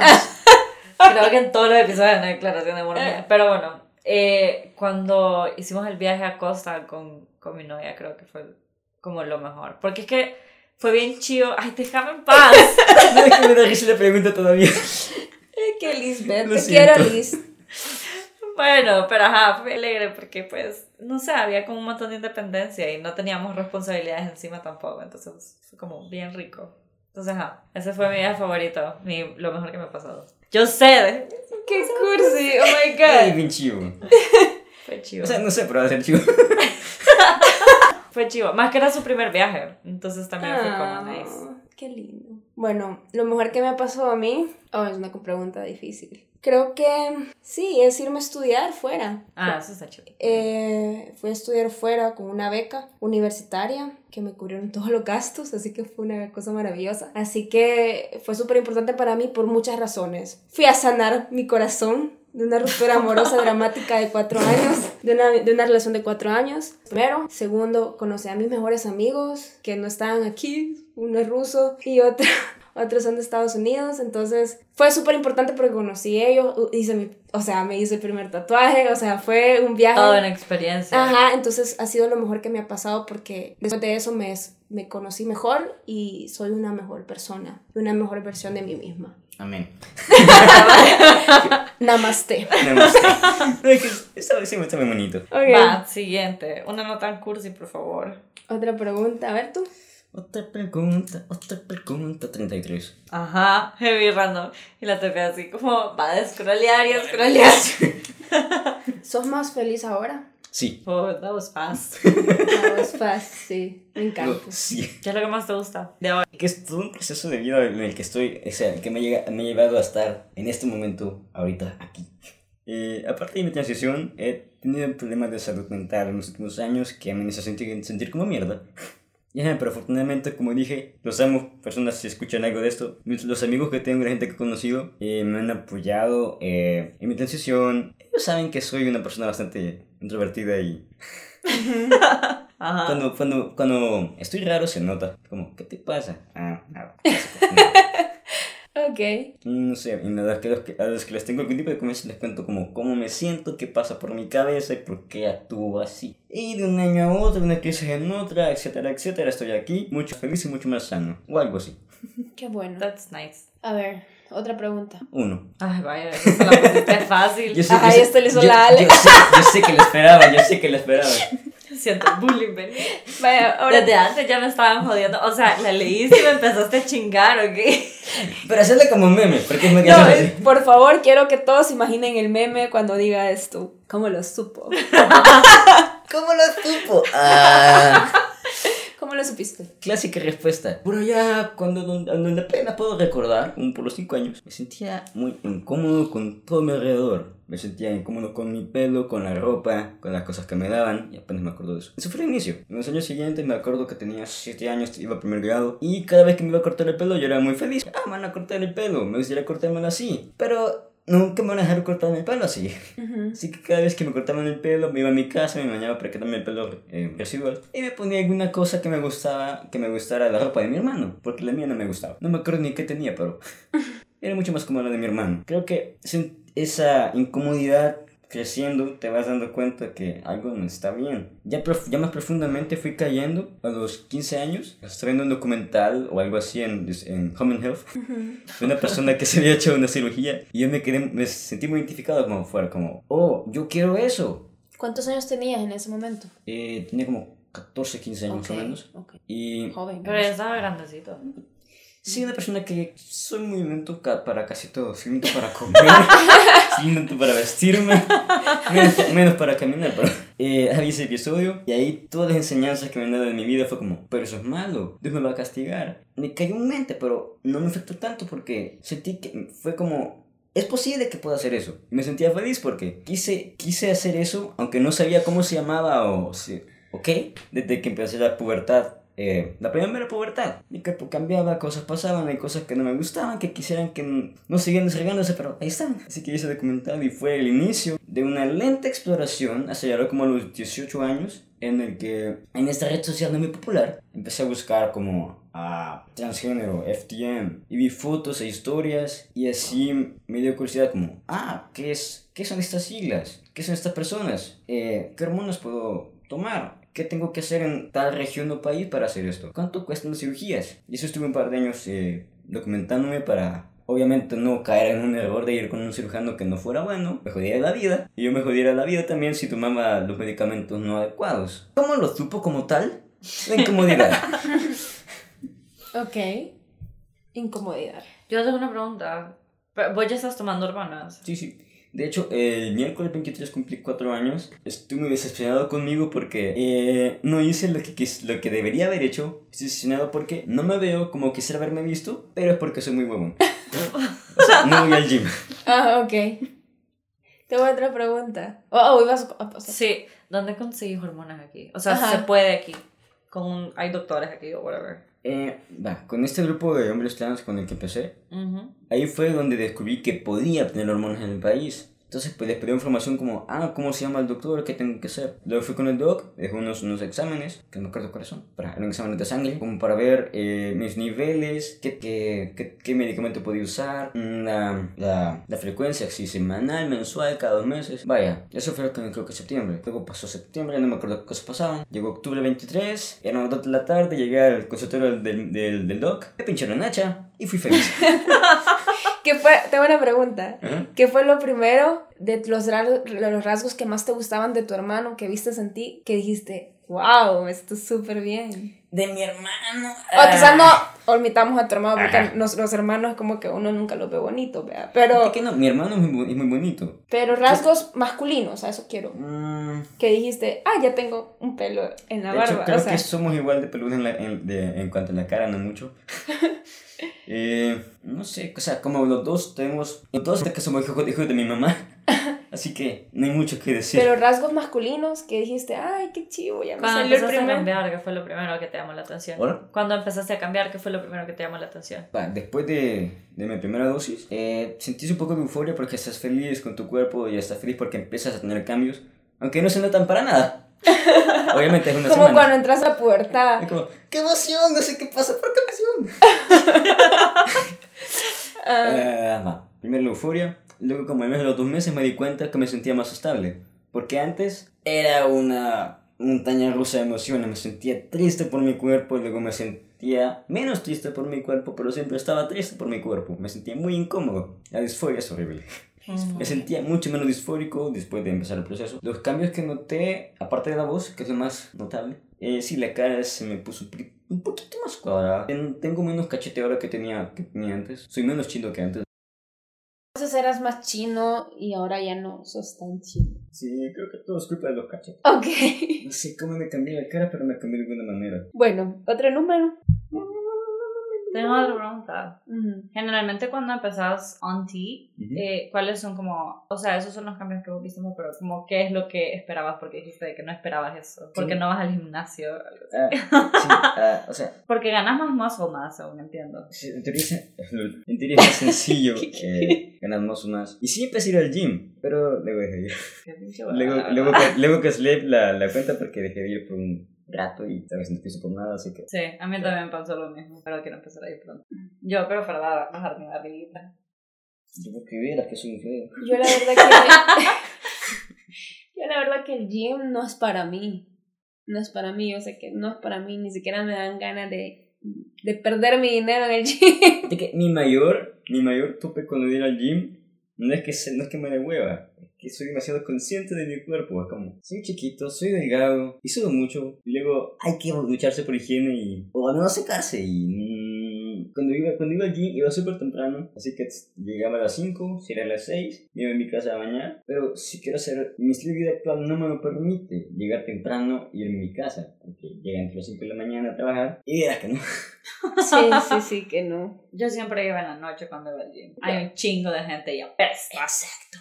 creo que en todos los episodios hay una declaración de amor mía. Pero bueno, eh, cuando hicimos el viaje a Costa con, con mi novia, creo que fue como lo mejor. Porque es que fue bien chido. Ay, déjame en paz. No es que me da risa la pregunta todavía. Qué Lisbeth, Lo te siento. quiero, Liz. Bueno, pero ajá, fue alegre porque pues, no sé, había como un montón de independencia y no teníamos responsabilidades encima tampoco, entonces fue como bien rico. Entonces, ajá, ese fue mi viaje favorito, mi, lo mejor que me ha pasado. Yo sé, Qué cursi, oh my Ay, god. bien chivo. fue chivo. O sea, no sé, pero va a ser chivo. Fue chivo, más que era su primer viaje, entonces también fue como Ah, nice. Qué lindo. Bueno, lo mejor que me ha pasado a mí, oh, es una pregunta difícil. Creo que sí, es irme a estudiar fuera. Ah, eso está chido. Eh, fui a estudiar fuera con una beca universitaria que me cubrieron todos los gastos, así que fue una cosa maravillosa. Así que fue súper importante para mí por muchas razones. Fui a sanar mi corazón de una ruptura amorosa dramática de cuatro años, de una, de una relación de cuatro años. Primero. Segundo, conocí a mis mejores amigos que no estaban aquí, uno es ruso y otro... Otros son de Estados Unidos, entonces fue súper importante porque conocí a ellos, hice mi, o sea, me hice el primer tatuaje, o sea, fue un viaje. Toda una experiencia. Ajá, entonces ha sido lo mejor que me ha pasado porque después de eso me, me conocí mejor y soy una mejor persona, una mejor versión de mí misma. Amén. Namaste. Namaste. No, es que eso sí me está muy bonito. Ok. Va, siguiente, una no tan cursi, por favor. Otra pregunta, a ver tú. Otra pregunta, otra pregunta, 33. Ajá, heavy random. Y la TP así como va a scrollear y a scrollear. ¿Sos más feliz ahora? Sí. Oh, that was fast. No, es fácil, sí, me encanta. Sí. ¿Qué es lo que más te gusta de ahora? Que es todo un proceso de vida en el que estoy, o sea, que me, llega, me ha llevado a estar en este momento, ahorita, aquí. Eh, aparte de mi transición, he tenido problemas de salud mental en los últimos años que me han hecho sentir, sentir como mierda. Ya, pero afortunadamente, como dije, los amo, personas si escuchan algo de esto. Los amigos que tengo, la gente que he conocido, eh, me han apoyado eh, en mi transición. Ellos saben que soy una persona bastante introvertida y Ajá. cuando, cuando, cuando estoy raro se nota. Como, ¿qué te pasa? Ah, nada. Ok. No sé, y a los, que, los que- a los que les tengo algún tipo de conversa les cuento como cómo me siento, qué pasa por mi cabeza y por qué actúo así. Y de un año a otro, de una crisis en otra, etcétera, etcétera, estoy aquí, mucho feliz y mucho más sano. O algo así. Qué bueno. That's nice. A ver, otra pregunta. Uno. Ay, vaya, eso se la pusiste fácil. Yo sé, Ajá, yo sé- esto le hizo yo- la Ale. Yo sé, yo sé que lo esperaba, yo sé que lo esperaba. Siento bullying venir. Vaya, ahora Desde antes ya me estaban jodiendo. O sea, la leíste y me empezaste a chingar, ¿ok? Pero hacerle como meme, porque es muy No, así. por favor, quiero que todos imaginen el meme cuando diga esto. ¿Cómo lo supo? ¿Cómo lo supo? Ah. ¿Cómo lo supiste? Clásica respuesta. Pero ya cuando donde apenas puedo recordar, como por los 5 años, me sentía muy incómodo con todo mi alrededor. Me sentía incómodo con mi pelo, con la ropa, con las cosas que me daban, y apenas me acuerdo de eso. Eso fue el inicio. En los años siguientes me acuerdo que tenía 7 años, iba a primer grado, y cada vez que me iba a cortar el pelo yo era muy feliz. Ah, me van a cortar el pelo, me gustaría cortármelo así. Pero nunca me van a dejar cortarme el pelo así. Así que cada vez que me cortaban el pelo, me iba a mi casa, me bañaba para quitarme el pelo eh, residual y me ponía alguna cosa que me gustaba, que me gustara la ropa de mi hermano, porque la mía no me gustaba. No me acuerdo ni qué tenía, pero era mucho más cómoda la de mi hermano. Creo que esa incomodidad creciendo te vas dando cuenta que algo no está bien. Ya, prof- ya más profundamente fui cayendo a los 15 años. Estaba viendo un documental o algo así en, en Home and Health de una persona que se había hecho una cirugía y yo me quedé, me sentí muy identificado como fuera, como, oh, yo quiero eso. ¿Cuántos años tenías en ese momento? Eh, tenía como 14, 15 años Ok, más o menos. ok. Y Joven. Pero ya estaba grandecito. Sí, una persona que soy muy lento para casi todo. Soy lento para comer, soy lento para vestirme, menos, menos para caminar. Pero eh, había ese episodio y ahí todas las enseñanzas que me han dado en mi vida fue como, pero eso es malo, Dios me va a castigar. Me cayó en mente, pero no me afectó tanto porque sentí que fue como, es posible que pueda hacer eso. Me sentía feliz porque quise, quise hacer eso, aunque no sabía cómo se llamaba o si, ¿ok? Desde que empecé la pubertad. Eh, la primera pubertad. Que pues, cambiaba, cosas pasaban, hay cosas que no me gustaban, que quisieran que no siguieran desarrollándose, pero ahí están. Así que hice documental y fue el inicio de una lenta exploración, hace ya como a los 18 años, en el que en esta red social no muy popular empecé a buscar como a transgénero, FTM, y vi fotos e historias y así me dio curiosidad como, ah, ¿qué, es, qué son estas siglas? ¿Qué son estas personas? Eh, ¿Qué hormonas puedo tomar? ¿Qué tengo que hacer en tal región o país para hacer esto? ¿Cuánto cuestan las cirugías? Y eso estuve un par de años eh, documentándome para obviamente no caer en un error de ir con un cirujano que no fuera bueno, me jodiera la vida. Y yo me jodiera la vida también si tomaba los medicamentos no adecuados. ¿Cómo lo supo como tal? La incomodidad. Ok. Incomodidad. Yo tengo una pregunta. Vos ya estás tomando hormonas. Sí, sí. De hecho, el miércoles 23 cumplí 4 años. Estoy muy decepcionado conmigo porque eh, no hice lo que, quis- lo que debería haber hecho. Estoy decepcionado porque no me veo como quisiera haberme visto, pero es porque soy muy huevón. o sea, no voy al gym. Ah, ok. Tengo otra pregunta. Oh, oh, ibas a pasar. Sí. ¿Dónde conseguís hormonas aquí? O sea, Ajá. se puede aquí. Con un- hay doctores aquí o whatever. Eh, va, con este grupo de hombres trans con el que empecé, ahí fue donde descubrí que podía tener hormonas en el país. Entonces, pues les pedí información como, ah, ¿cómo se llama el doctor? ¿Qué tengo que hacer? Luego fui con el doc, dejó unos, unos exámenes, que no me acuerdo son, para, eran exámenes de sangre, como para ver eh, mis niveles, qué, qué, qué, qué medicamento podía usar, mm, la, la, la frecuencia, si semanal, mensual, cada dos meses. Vaya, eso fue creo, creo que septiembre. Luego pasó septiembre, no me acuerdo qué cosas pasaban. Llegó octubre 23, eran las 2 de la tarde, llegué al consultorio del, del, del doc, me pincharon hacha y fui feliz. ¿Qué fue? Tengo una pregunta. Ajá. ¿Qué fue lo primero de los, los rasgos que más te gustaban de tu hermano que viste en ti que dijiste, wow, esto es súper bien? De mi hermano. O quizás no omitamos a tu hermano porque Ajá. nos- los hermanos como que uno nunca los ve bonitos, ¿verdad? Pero... Que no, mi hermano es muy, es muy bonito. pero rasgos masculinos, a eso quiero. Mm, Que dijiste, ah, ya tengo un pelo en la de hecho, barba. creo o sea, que somos igual de peludos en, en- en cuanto a la cara, no mucho. Eh, no sé, o sea, como los dos tenemos. Los dos que somos hijos, hijos de mi mamá. Así que no hay mucho que decir. pero rasgos masculinos que dijiste, ay, qué chivo, ya me Cuando salió el empezaste a primer. cambiar, ¿qué fue lo primero que te llamó la atención? ¿Hola? Cuando empezaste a cambiar, ¿qué fue lo primero que te llamó la atención? Después de, de mi primera dosis, eh, sentís un poco de euforia porque estás feliz con tu cuerpo y estás feliz porque empiezas a tener cambios, aunque no se notan para nada. Obviamente es una Como semana. cuando entras a la pubertad. Es como, ¡qué emoción! No sé qué pasa, pero qué emoción. Ah, Eh, va, Primero la euforia, luego como en los dos meses me di cuenta que me sentía más estable. Porque antes era una montaña rusa de emociones, me sentía triste por mi cuerpo, y luego me sentía menos triste por mi cuerpo, pero siempre estaba triste por mi cuerpo, me sentía muy incómodo. La disforia es horrible. Me sentía mucho menos disfórico después de empezar el proceso. Los cambios que noté, aparte de la voz, que es lo más notable, eh, sí, la cara se me puso un poquito, más cuadrada. Ten- Tengo menos cachete ahora que tenía, que tenía antes. Soy menos chino que antes. Entonces eras más chino y ahora ya no sos tan chino. Sí, creo que todo es culpa de los cachetes. Ok. No sé cómo me cambié la cara, pero me cambié de alguna manera. Bueno, otro número. Tengo otra pregunta. Generalmente cuando empezás on T, Ujú. eh, ¿cuáles son como, o sea, esos son los cambios que vos viste, ¿no? pero como, ¿qué es lo que esperabas? Porque dijiste que no esperabas eso. Porque Sí. no vas al gimnasio. algo así. Ah, sí, ah, o sea, Porque ganas más muscle más, según entiendo. sí, en teoría, es- en teoría es más sencillo eh, ganar más o más. Y sí empecé a ir al gym, pero luego dejé de ir. Luego, luego, que- luego que slave la, la cuenta porque dejé de ir por un rato y tal vez no piso por nada, así que... Sí, a mí también me pasó lo mismo, pero quiero empezar a ir pronto. Yo, pero para bajar mi barriguita. Yo porque vieras que soy feo. Yo la verdad que. yo la verdad que el gym no es para mí. No es para mí, yo sé que no es para mí, ni siquiera me dan ganas de, de perder mi dinero en el gym. De que mi mayor, mi mayor tope cuando ir al gym no es que, se- no es que me dé hueva, que soy demasiado consciente de mi cuerpo. Como, soy chiquito, soy delgado y sudo mucho. Y luego hay que ducharse por higiene y. o menos secarse. Y. cuando, iba, cuando iba al gym iba súper temprano, así que llegaba a las 5, si era a las 6, me iba a mi casa a bañar. Pero si quiero hacer. Mi estilo de vida actual no me lo permite llegar temprano y ir a mi casa, porque llega entre las 5 de la mañana a trabajar y verás que no. Sí, sí, sí, que no. Yo siempre iba en la noche cuando iba al gym. Hay un chingo de gente y apesta. Exacto.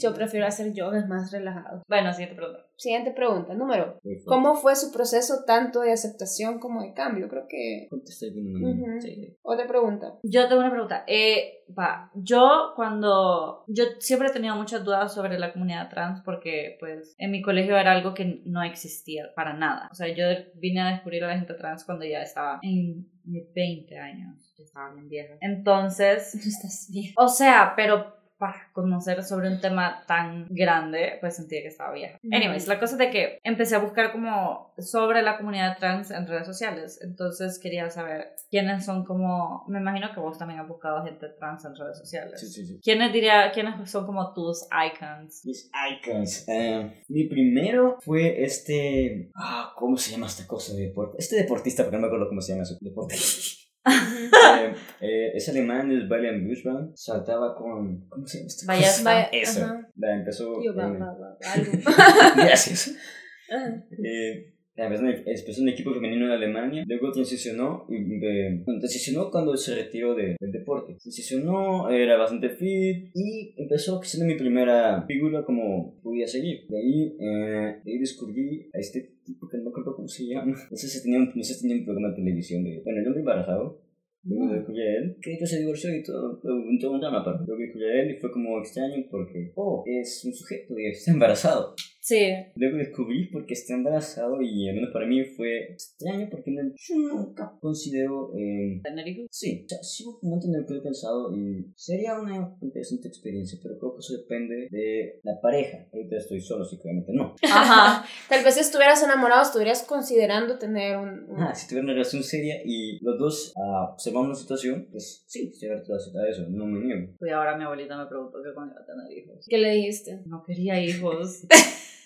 Yo prefiero hacer yoga más relajado. Bueno, siguiente pregunta. Siguiente pregunta, número. ¿Cómo fue su proceso tanto de aceptación como de cambio? Creo que. Alguna manera. Ujú. Sí. Otra pregunta. Yo tengo una pregunta. Eh, va, yo cuando... Yo siempre he tenido muchas dudas sobre la comunidad trans porque pues en mi colegio era algo que no existía para nada. O sea, yo vine a descubrir a la gente trans cuando ya estaba en mis 20 años. Ya estaba bien vieja. Entonces... No estás bien. O sea, pero para conocer sobre un tema tan grande, pues sentía que estaba vieja. Anyways, la cosa es de que empecé a buscar como sobre la comunidad trans en redes sociales. Entonces quería saber quiénes son como... Me imagino que vos también has buscado gente trans en redes sociales. Sí, sí, sí. ¿Quiénes diría, quiénes son como tus icons? Mis icons. Eh, mi primero fue este. Ah, ¿cómo se llama esta cosa de deporte? Este deportista, porque no me acuerdo cómo se llama su deporte. Eh, eh, es alemán, es Valiant Bushman. Saltaba con. ¿Cómo se llama Vaya-? Vaya- Eso. ajá. La empezó. Yo, va, eh, va, va, algo. Gracias. Ajá. Eh, empezó en- el equipo femenino de Alemania, luego transicionó, y, eh, bueno, transicionó cuando se retiró de- del deporte. Transicionó, era bastante fit y empezó siendo mi primera figura como podía seguir. De ahí, eh, de ahí descubrí a este tipo que no me acuerdo cómo se llama. No sé si tenía un, no sé si tenía un programa de televisión de... Bueno, el hombre embarazado. Luego lo descubrí a él, que de hecho se divorció y todo, todo un drama, pero luego descubrí a él y fue como extraño porque, oh, es un sujeto y está embarazado. Sí. Luego descubrí porque está embarazado y al menos para mí fue extraño porque no, yo nunca considero... Eh, ¿Tener hijos? sí, o sea, sí un momento en el que he pensado y sería una interesante experiencia, pero creo que eso depende de la pareja. Ahorita estoy solo, así que obviamente no. Ajá. Tal vez si estuvieras enamorado, estuvieras considerando tener un. un- Ah, si tuviera una relación seria y los dos ah, observamos una situación, pues sí, estoy abierto a aceptar eso, no me niego. Y ahora mi abuelita me preguntó que cuando iba a tener hijos. ¿Qué le dijiste? No quería hijos.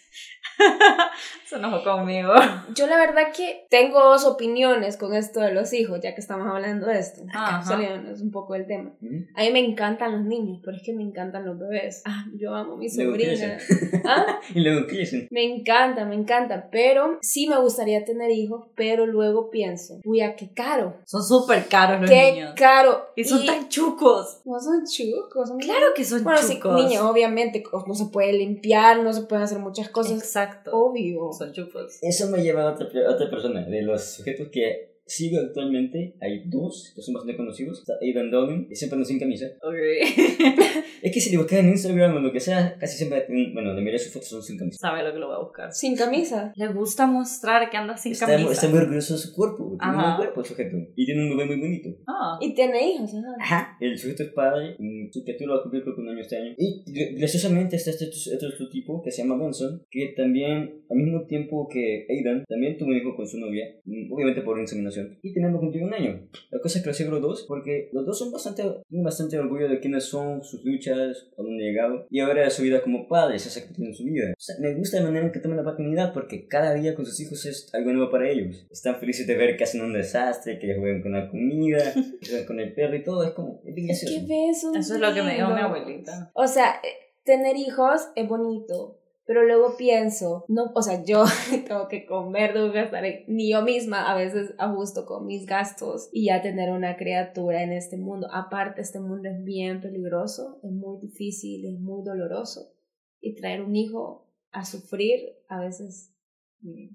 Se enojó conmigo. Yo la verdad que tengo dos opiniones con esto de los hijos, ya que estamos hablando de esto. Saliéndonos un poco del tema. ¿Mm? A mí me encantan los niños, pero es que me encantan los bebés. Ah, yo amo a mi sobrina. Ah, Y luego me encanta, me encanta, pero sí me gustaría tener hijos, pero luego pienso, uy, a qué caro. Son súper caros los Qué niños. caro. Y son tan chucos. No son chucos, son Claro que son Bueno, sí, chucos. niños, obviamente, co- no se puede limpiar, no se pueden hacer muchas cosas. Exacto. Obvio. Son chucos. Eso me lleva a otra, a otra persona. De los sujetos que sigo actualmente, hay dos que son bastante conocidos. Está Aidan Dolan, que siempre anda sin camisa. Ok. Es que si le buscas en Instagram o lo que sea, casi siempre, bueno, la mayoría de sus fotos son sin camisa. Sabe lo que lo voy a buscar. Sin camisa. Le gusta mostrar que anda sin Está, camisa. está muy orgulloso de su cuerpo, tiene un cuerpo el sujeto. Y tiene un bebé muy bonito. Ah. Y tiene hijos, ajá. Ajá. El sujeto es padre, mm, su criatura va a cumplir creo que un año este año. Y gra- graciosamente está este otro, otro tipo que se llama Benson, que también, al mismo tiempo que Aidan, también tuvo un hijo con su novia, mm, obviamente por inseminación relación. Y tenemos contigo un año. La cosa es que los dos, porque los dos son bastante, tienen bastante orgullo de quiénes son, sus luchas, a dónde han llegado. Y ahora su vida como padres, esa que tienen su vida. O sea, me gusta la manera en que toman la paternidad, porque cada día con sus hijos es algo nuevo para ellos. Están felices de ver que hacen un desastre, que juegan con la comida, que juegan con el perro y todo. Es como, es bien gracioso. ¿Qué ves? Eso es lo que me dijo mi abuelita. O sea, eh, tener hijos es bonito, pero luego pienso, no, o sea, yo tengo que comer, tengo que en- ni yo misma a veces ajusto con mis gastos y ya tener una criatura en este mundo. Aparte, este mundo es bien peligroso, es muy difícil, es muy doloroso y traer un hijo a sufrir a veces, mm,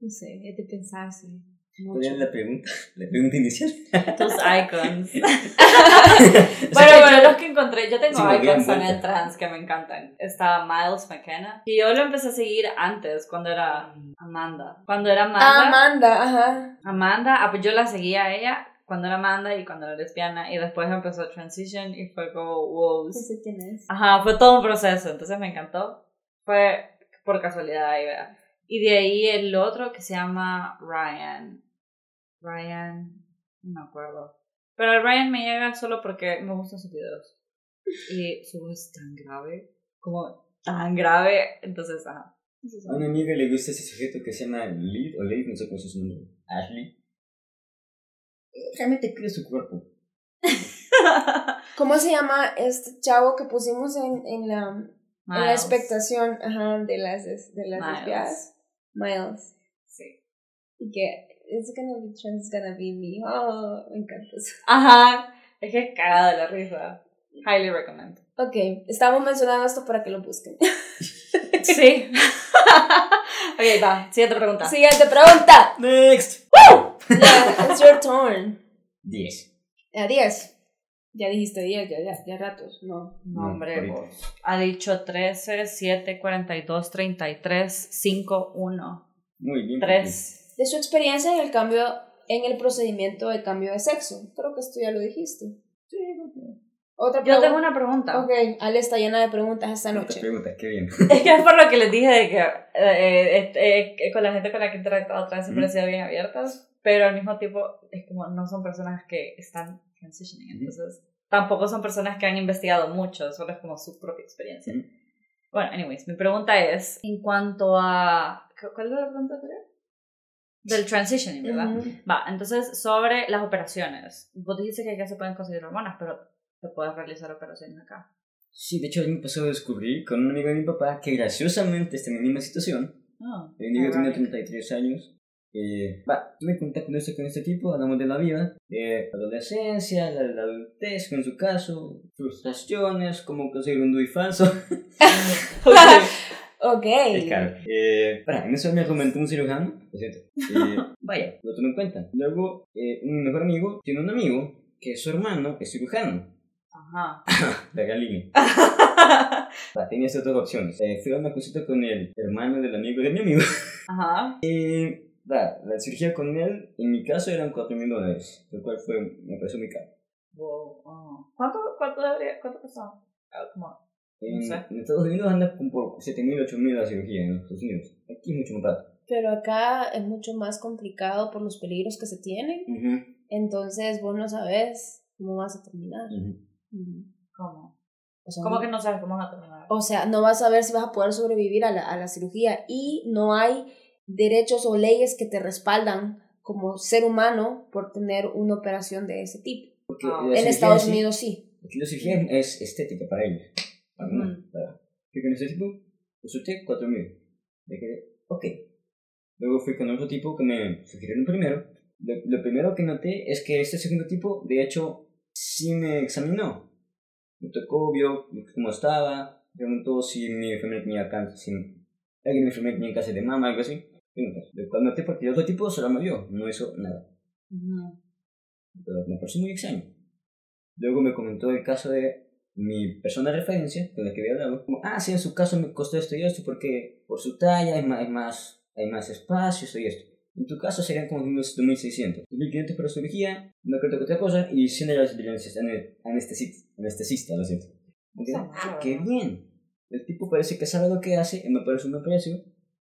no sé, es de pensarse ¿Cuál era la pregunta? La pregunta inicial. Tus icons. Bueno, bueno, los que encontré, yo tengo Sí, icons también vueltas. trans que me encantan. Está Miles McKenna. Y yo lo empecé a seguir antes, cuando era Amanda. Cuando era Amanda. Ah, Amanda, ajá. Amanda, ah, pues yo la seguía a ella cuando era Amanda y cuando era lesbiana. Y después empezó transition y fue como, wow. No sé quién es. Ajá, fue todo un proceso, entonces me encantó. Fue por casualidad ahí, ¿verdad? Y de ahí el otro que se llama Ryan. Ryan, no me acuerdo. Pero el Ryan me llega solo porque me gustan sus videos. Y su voz es tan grave, como tan grave, entonces, ajá. A una amiga le gusta ese sujeto que se llama Lid o Leif, no sé cómo es su nombre. Ashley. Eh, Realmente cree su cuerpo. ¿Cómo se llama este chavo que pusimos en, en la, en la Miles. expectación ajá, de las, de las Miles. Miles. Sí. Y que it's gonna be trans, gonna be me. Oh, me encanta eso. Ajá, es que es cagada la risa. Highly recommend. Ok, estamos mencionando esto para que lo busquen. Sí. ok, va, siguiente pregunta. Siguiente pregunta. Next. Yeah, it's your turn. 10. A 10. Ya dijiste 10, ya, ya, ya ratos. No. No, hombre, vos. Ha dicho 13, 7, 42, 33, 5, 1, Muy bien. 3. De su experiencia en el cambio, en el procedimiento de cambio de sexo. Creo que esto ya lo dijiste. Otra Yo tengo una pregunta. Ok, Ale está llena de preguntas esta Otra noche. pregunta, qué bien. Es que es por lo que les dije de que eh, eh, eh, eh, con la gente con la que he interactuado atrás siempre han sido bien abiertas, pero al mismo tiempo es como no son personas que están transitioning, entonces tampoco son personas que han investigado mucho, solo es como su propia experiencia. Bueno, anyways, mi pregunta es, en cuanto a... ¿Cuál era la pregunta anterior? Del transitioning, ¿verdad? Ujú. Va, entonces sobre las operaciones. Vos dijiste que acá se pueden conseguir hormonas, pero te puedes realizar operaciones acá. Sí, de hecho, el año pasado descubrí con un amigo de mi papá que graciosamente está en la misma situación. Oh, El tiene alright. 33 años. Eh, va, tuve contacto con este, con este tipo, hablamos de la vida, de la adolescencia, la, la adultez, en su caso, frustraciones, cómo conseguir un DUI falso. Ok. Es caro. Eh, para, en eso me comentó un cirujano, lo siento. Eh, vaya, lo tomé en cuenta. Luego, eh, un mejor amigo tiene un amigo que su hermano es cirujano. Ajá. La. Va, tenía estas dos opciones. Eh, fui a una consulta con el hermano del amigo de mi amigo. Ajá. Y va, la cirugía con él, en mi caso, eran 4 mil dólares, lo cual fue, me pareció muy caro. Wow. oh. ¿Cuánto, cuánto, debería, cuánto costó? Ah, como- En, en Estados Unidos anda como por 7 mil, 8 mil la cirugía en Estados Unidos. Aquí es mucho más barato. Pero acá es mucho más complicado por los peligros que se tienen. Ujú, Entonces vos no sabes cómo vas a terminar. ujú. Ujú. ¿Cómo? O sea, ¿Cómo no- que no sabes cómo vas a terminar? O sea, no vas a ver si vas a poder sobrevivir a la, a la cirugía y no hay derechos o leyes que te respaldan como ser humano por tener una operación de ese tipo. Porque Ah. En Estados sí- Unidos sí. Aquí la cirugía es estética para ellos. Ujú. para- Fui con ese tipo, consulté 4 mil. Me quedé, ok. Luego fui con otro tipo que me sugirieron primero. Lo, lo primero que noté es que este segundo tipo, de hecho, sí me examinó. Me tocó, vio cómo estaba, preguntó si mi enfermera tenía cáncer, si alguien de mi enfermera tenía cáncer de mama, algo así. Lo cual noté porque el otro tipo solo me vio, no hizo nada. Ujú. Pero me pareció muy extraño. Luego me comentó el caso de mi persona de referencia, con la que había hablado. Como, ah, sí, en su caso me costó esto y esto porque por su talla hay más, hay más, hay más espacio, esto y esto. En tu caso serían como unos 2.600. 2.500 para cirugía, no creo que otra cosa, y 100 dólares de anestesista, anestesista, lo siento. Me ah, qué bien. El tipo parece que sabe lo que hace, y me parece un buen precio.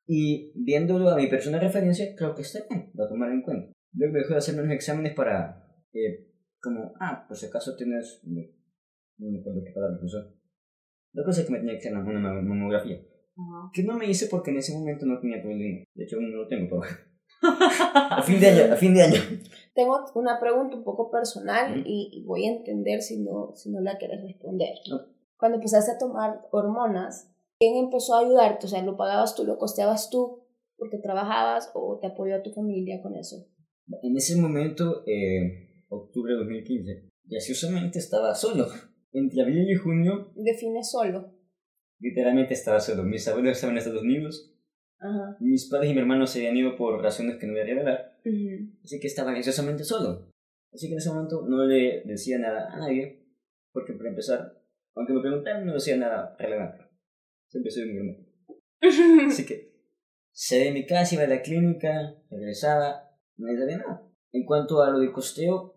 Y viéndolo a mi persona de referencia, creo que está bien, lo a tomar en cuenta. Luego dejó de hacerme unos exámenes para, eh, como, ah, por si acaso tienes, no, me acuerdo qué palabra usó. La cosa es que me tenía que hacer una mam- mamografía. Que no me hice porque en ese momento no tenía problema. De hecho, aún no lo tengo, pero... a fin de año, a fin de año. Tengo una pregunta un poco personal y, y voy a entender si no, si no la quieres responder. Cuando empezaste a tomar hormonas, ¿quién empezó a ayudarte? O sea, ¿lo pagabas tú, lo costeabas tú porque trabajabas o te apoyó a tu familia con eso? En ese momento, eh, octubre de 2015, graciosamente estaba solo. Entre abril y junio, Define solo. literalmente estaba solo. Mis abuelos estaban en Estados Unidos, Ajá. mis padres y mi hermano se habían ido por razones que no voy a revelar, Ujú. así que estaba graciosamente solo. Así que en ese momento no le decía nada a nadie, porque para empezar, aunque me preguntaran, no decía nada relevante. Siempre soy muy hermoso. Así que salí de mi casa, iba a la clínica, regresaba, nadie sabía nada. En cuanto a lo de costeo,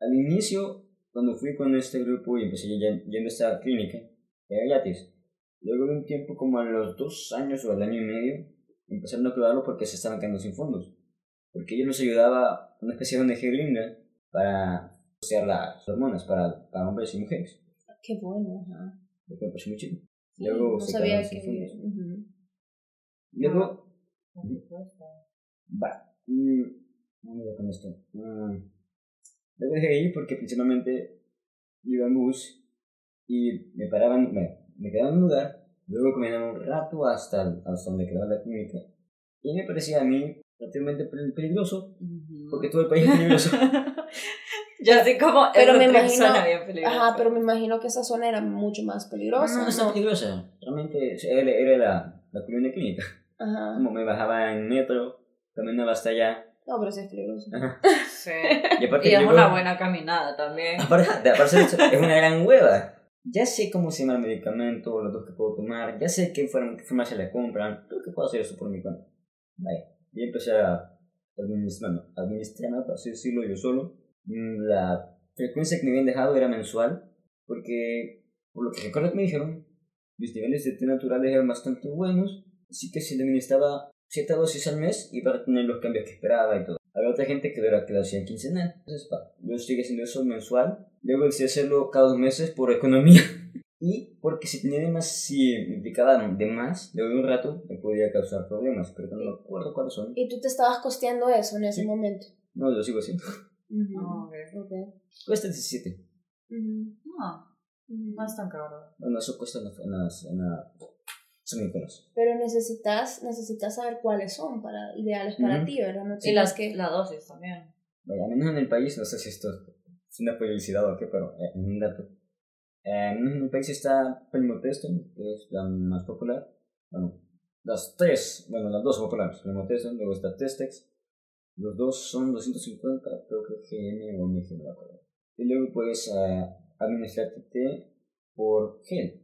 al inicio, cuando fui con este grupo y empecé yendo a esta clínica, era gratis. Luego de un tiempo, como a los dos años o al año y medio, empezaron a probarlo porque se estaban quedando sin fondos. Porque ellos nos ayudaba una especie de ONG gringa para costear las hormonas para, para hombres y mujeres. Qué bueno, ajá. Lo cual me pareció muy chido. Luego no se sabía quedaron sin que... fondos. ujú. Luego, Por supuesto. Va. Mm, ¿Dónde voy con esto? Mm, Luego dejé de ir porque principalmente iba en bus y me paraban, me, me quedaba en un lugar, luego caminaba un rato hasta, hasta donde quedaba la clínica. Y me parecía a mí relativamente pe- peligroso, porque todo el país es peligroso. Yo así como. Pero me imagino-. Ajá, pero me imagino que esa zona era mucho más peligrosa. no, no está ¿no? peligrosa. Realmente era, era la, la colonia clínica. Ajá. Como me bajaba en metro, caminaba hasta allá. No, pero sí es peligroso. Ajá. Sí. Y aparte Y es una buena caminada también. Aparte, aparte de eso, es una gran hueva. Ya sé cómo se llama el medicamento, los dos que puedo tomar, ya sé qué, farm- qué farmacia le compran, creo que puedo hacer eso por mi cuenta. Vaya, y empecé a administrar, no, administrarme, para así decirlo, yo solo. La frecuencia que me habían dejado era mensual, porque, por lo que recuerdo que me dijeron, mis niveles de té naturales eran bastante buenos, así que si le administraba cierta dosis al mes iba a tener los cambios que esperaba y todo. Había otra gente que era que lo hacía quincenal. Entonces, pa, yo estoy haciendo eso mensual. Luego decidí hacerlo cada dos meses por economía. Y porque si tenía de más, si de más, luego de un rato me podía causar problemas, pero no me acuerdo cuáles son. ¿Y tú te estabas costeando eso en ese Sí. momento? No, lo sigo haciendo. Ujú. Ah, ok. Ok. Cuesta 17. Ujú. No, Ujú. no es tan caro. Bueno, eso cuesta en la... En la Pero necesitas, necesitas saber cuáles son para, ideales para Ujú. ti, ¿verdad? No Y las, que... la dosis también. Vaya, al menos en el país, no sé si esto es una publicidad o qué, pero eh, un dato. Eh, al menos en el país está Primoteston, que es la más popular. Bueno, las tres, bueno, las dos son populares. Primoteston, luego está Testex. Los dos son 250, creo que GM o MG, no me acuerdo. Y luego puedes eh, administrarte por gel.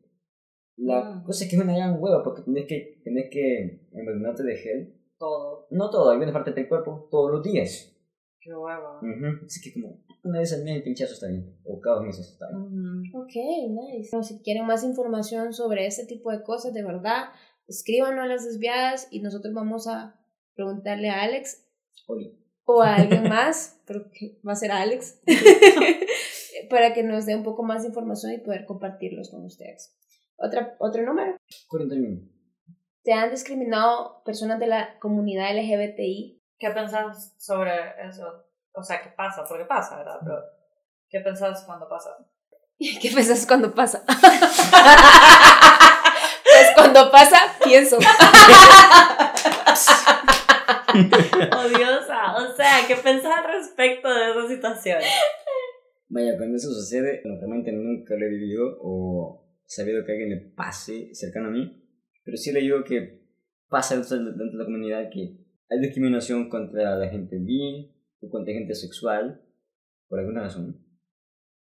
La Ah. cosa es que es una gran hueva porque tenés que, tenés que envenenarte de gel. Todo. No todo, hay una parte del cuerpo todos los días. Qué hueva. Así que como una vez al mes el pinchazo está bien. O cada meses está bien. Ok, nice. Bueno, si quieren más información sobre este tipo de cosas, de verdad, escríbanos a las desviadas y nosotros vamos a preguntarle a Alex Oli. o a alguien más, pero que va a ser Alex, para que nos dé un poco más de información y poder compartirlos con ustedes. Otra, otro número. 41. ¿Te han discriminado personas de la comunidad LGBTI? ¿Qué pensás sobre eso? O sea, ¿qué pasa? Porque pasa, ¿verdad? Pero, ¿qué pensás cuando pasa? ¿Qué piensas cuando pasa? pues cuando pasa, pienso. Odiosa. O sea, ¿qué pensás al respecto de esa situación? Vaya, cuando eso sucede, realmente nunca lo he vivido o sabido que a alguien le pase cercano a mí. Pero sí le digo que pasa dentro de la comunidad que hay discriminación contra la gente bi o contra gente sexual, por alguna razón,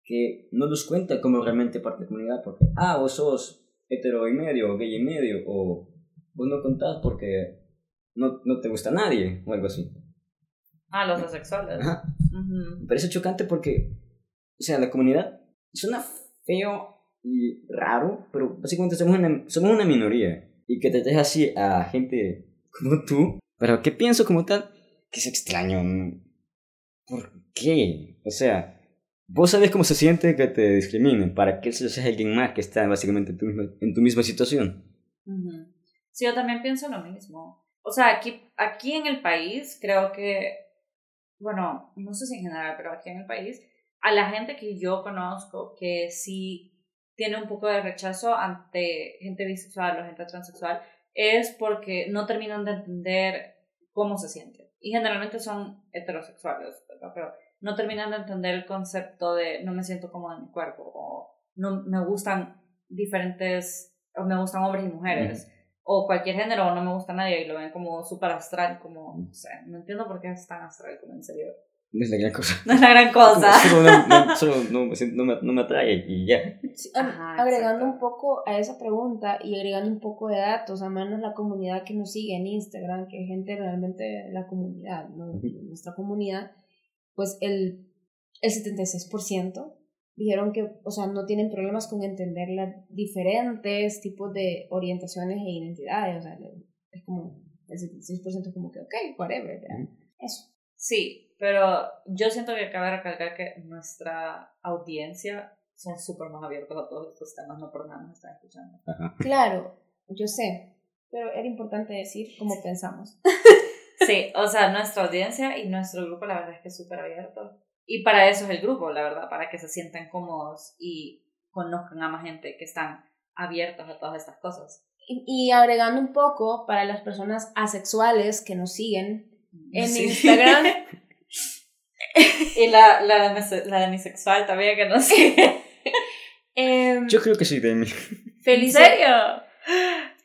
que no los cuenta como realmente parte de la comunidad porque, ah, vos sos hetero y medio o gay y medio o vos no contás porque no, no te gusta nadie o algo así. Ah, los asexuales. Ajá. Ujú. Me parece chocante porque, o sea, la comunidad suena feo y raro, pero básicamente somos una, somos una minoría. Y que te dejes así a gente como tú, pero ¿qué pienso como tal? Que es extraño. ¿por qué? O sea, vos sabes cómo se siente que te discriminen. ¿Para qué se hace alguien más que está básicamente en tu misma, en tu misma situación? Ujú. Sí, yo también pienso lo mismo. O sea, aquí, aquí en el país creo que, bueno, no sé si en general, pero aquí en el país, a la gente que yo conozco que sí tiene un poco de rechazo ante gente bisexual o gente transexual, es porque no terminan de entender cómo se sienten. Y generalmente son heterosexuales, ¿verdad? Pero no terminan de entender el concepto de no me siento cómoda en mi cuerpo o no me gustan diferentes, o me gustan hombres y mujeres. O cualquier género, o no me gusta nadie y lo ven como súper astral, como, no sé, no entiendo por qué es tan astral, como en serio. No es la gran cosa. No es la gran cosa. Solo, no, no- solo no, me no me, no me atrae y ya. Sí, Ajá, agregando exacto. un poco a esa pregunta y agregando un poco de datos, a menos la comunidad que nos sigue en Instagram, que es gente realmente de la comunidad, ¿no? Ujú. nuestra comunidad, pues el, el 76% dijeron que, o sea, no tienen problemas con entender los diferentes tipos de orientaciones e identidades, o sea, es como, el 76% es como que, ok, whatever, ¿verdad? Eso. Sí, pero yo siento que cabe recalcar que nuestra audiencia son súper más abiertos a todos estos temas, no por nada nos están escuchando. Ajá. Claro, yo sé, pero era importante decir cómo pensamos. Sí, o sea, nuestra audiencia y nuestro grupo la verdad es que es súper abierto. Y para eso es el grupo, la verdad, para que se sientan cómodos y conozcan a más gente que están abiertos a todas estas cosas. Y, y agregando un poco para las personas asexuales que nos siguen en Sí. Instagram, y la, la, la demisexual también que no sigue. em, Yo creo que sí, de mí. ¿En feliz serio?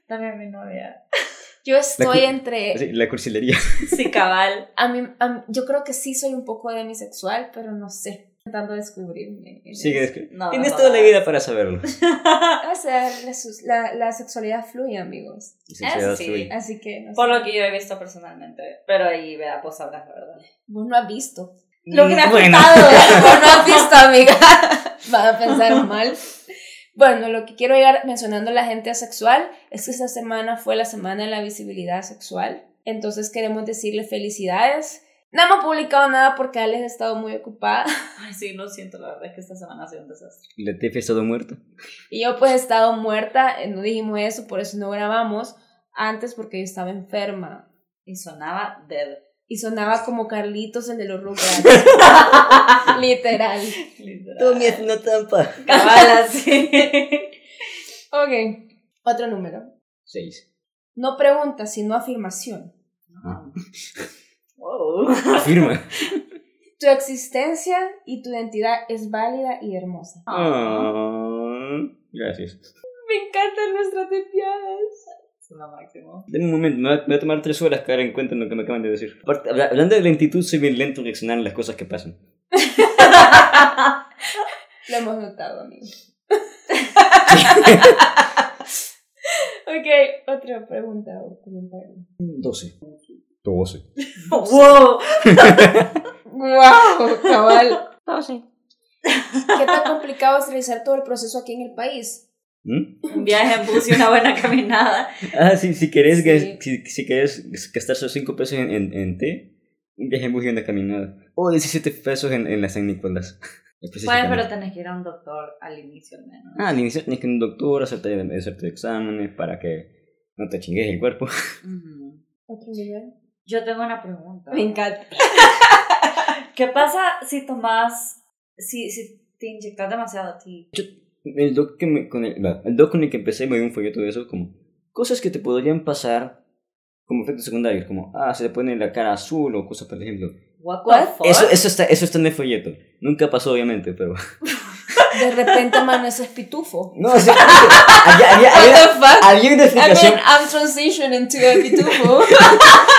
También mi novia. Yo estoy cu- entre Sí, la cursilería. Sí, cabal. a mí, a mí- yo creo que sí soy un poco demisexual, pero no sé, intentando descubrirme. Sigue, No, tienes no, toda la vida para saberlo. O sea, la, la, la sexualidad fluye, amigos. Sinceridad sí. fluye. Así que no Por sé. lo que yo he visto personalmente. Pero ahí, vea, pues sabrás, la verdad. Vos no has visto. Lo que me has Bueno. contado, no has visto, amiga. Van a pensar mal. Bueno, lo que quiero llegar mencionando a la gente asexual es que esta semana fue la semana de la visibilidad sexual. Entonces queremos decirle felicidades. No hemos publicado nada porque Alex ha estado muy ocupada. Ay, sí, lo siento, la verdad es que esta semana ha sido un desastre. La Tefi ha estado muerta. Y yo pues he estado muerta, eh, no dijimos eso, por eso no grabamos antes porque yo estaba enferma. Y sonaba dead. Y sonaba como Carlitos, el de los Rugrats. Literal. Literal. una trampa. Cabal, así. Ok. Otro número. Seis. No pregunta, sino afirmación. Wow. Afirma. Tu existencia y tu identidad es válida y hermosa. Ah, gracias. Me encantan nuestras tepiadas. Es lo máximo. Un momento, me va, me va a tomar tres horas caer en cuenta en lo que me acaban de decir. Aparte, hablando de lentitud, soy bien lento en reaccionar a las cosas que pasan. Lo hemos notado, amigo. ok, otra pregunta o comentario. Doce. Doce. wow. ¡Wow! Cabal. ¿Qué tan complicado es realizar todo el proceso aquí en el país? ¿Mm? Un viaje en bus y una buena caminada. Ah, sí, si querés, Sí. gas- si, si querés gastar esos 5 pesos en, en, en té, un viaje en bus y una caminada. O 17 pesos en, en la San Nicolás. Bueno, pero tenés que ir a un doctor al inicio al menos. Ah, al inicio tienes que ir a un doctor, hacerte, hacerte exámenes para que no te chingues el cuerpo. Otro nivel. Yo tengo una pregunta. Me encanta. ¿Qué pasa si tomas, si, si te inyectas demasiado a ti? El doc, que me, con el, el doc con el que empecé me dio un folleto de eso, como cosas que te podrían pasar como efectos secundarios, como, ah, se te pone la cara azul o cosas por ejemplo. What, What? Eso, eso, está, eso está en el folleto. Nunca pasó, obviamente, pero... De repente, mano, ese es pitufo. No, o sea, había, había, había, había una I explicación. mean, I'm transitioning to a pitufo.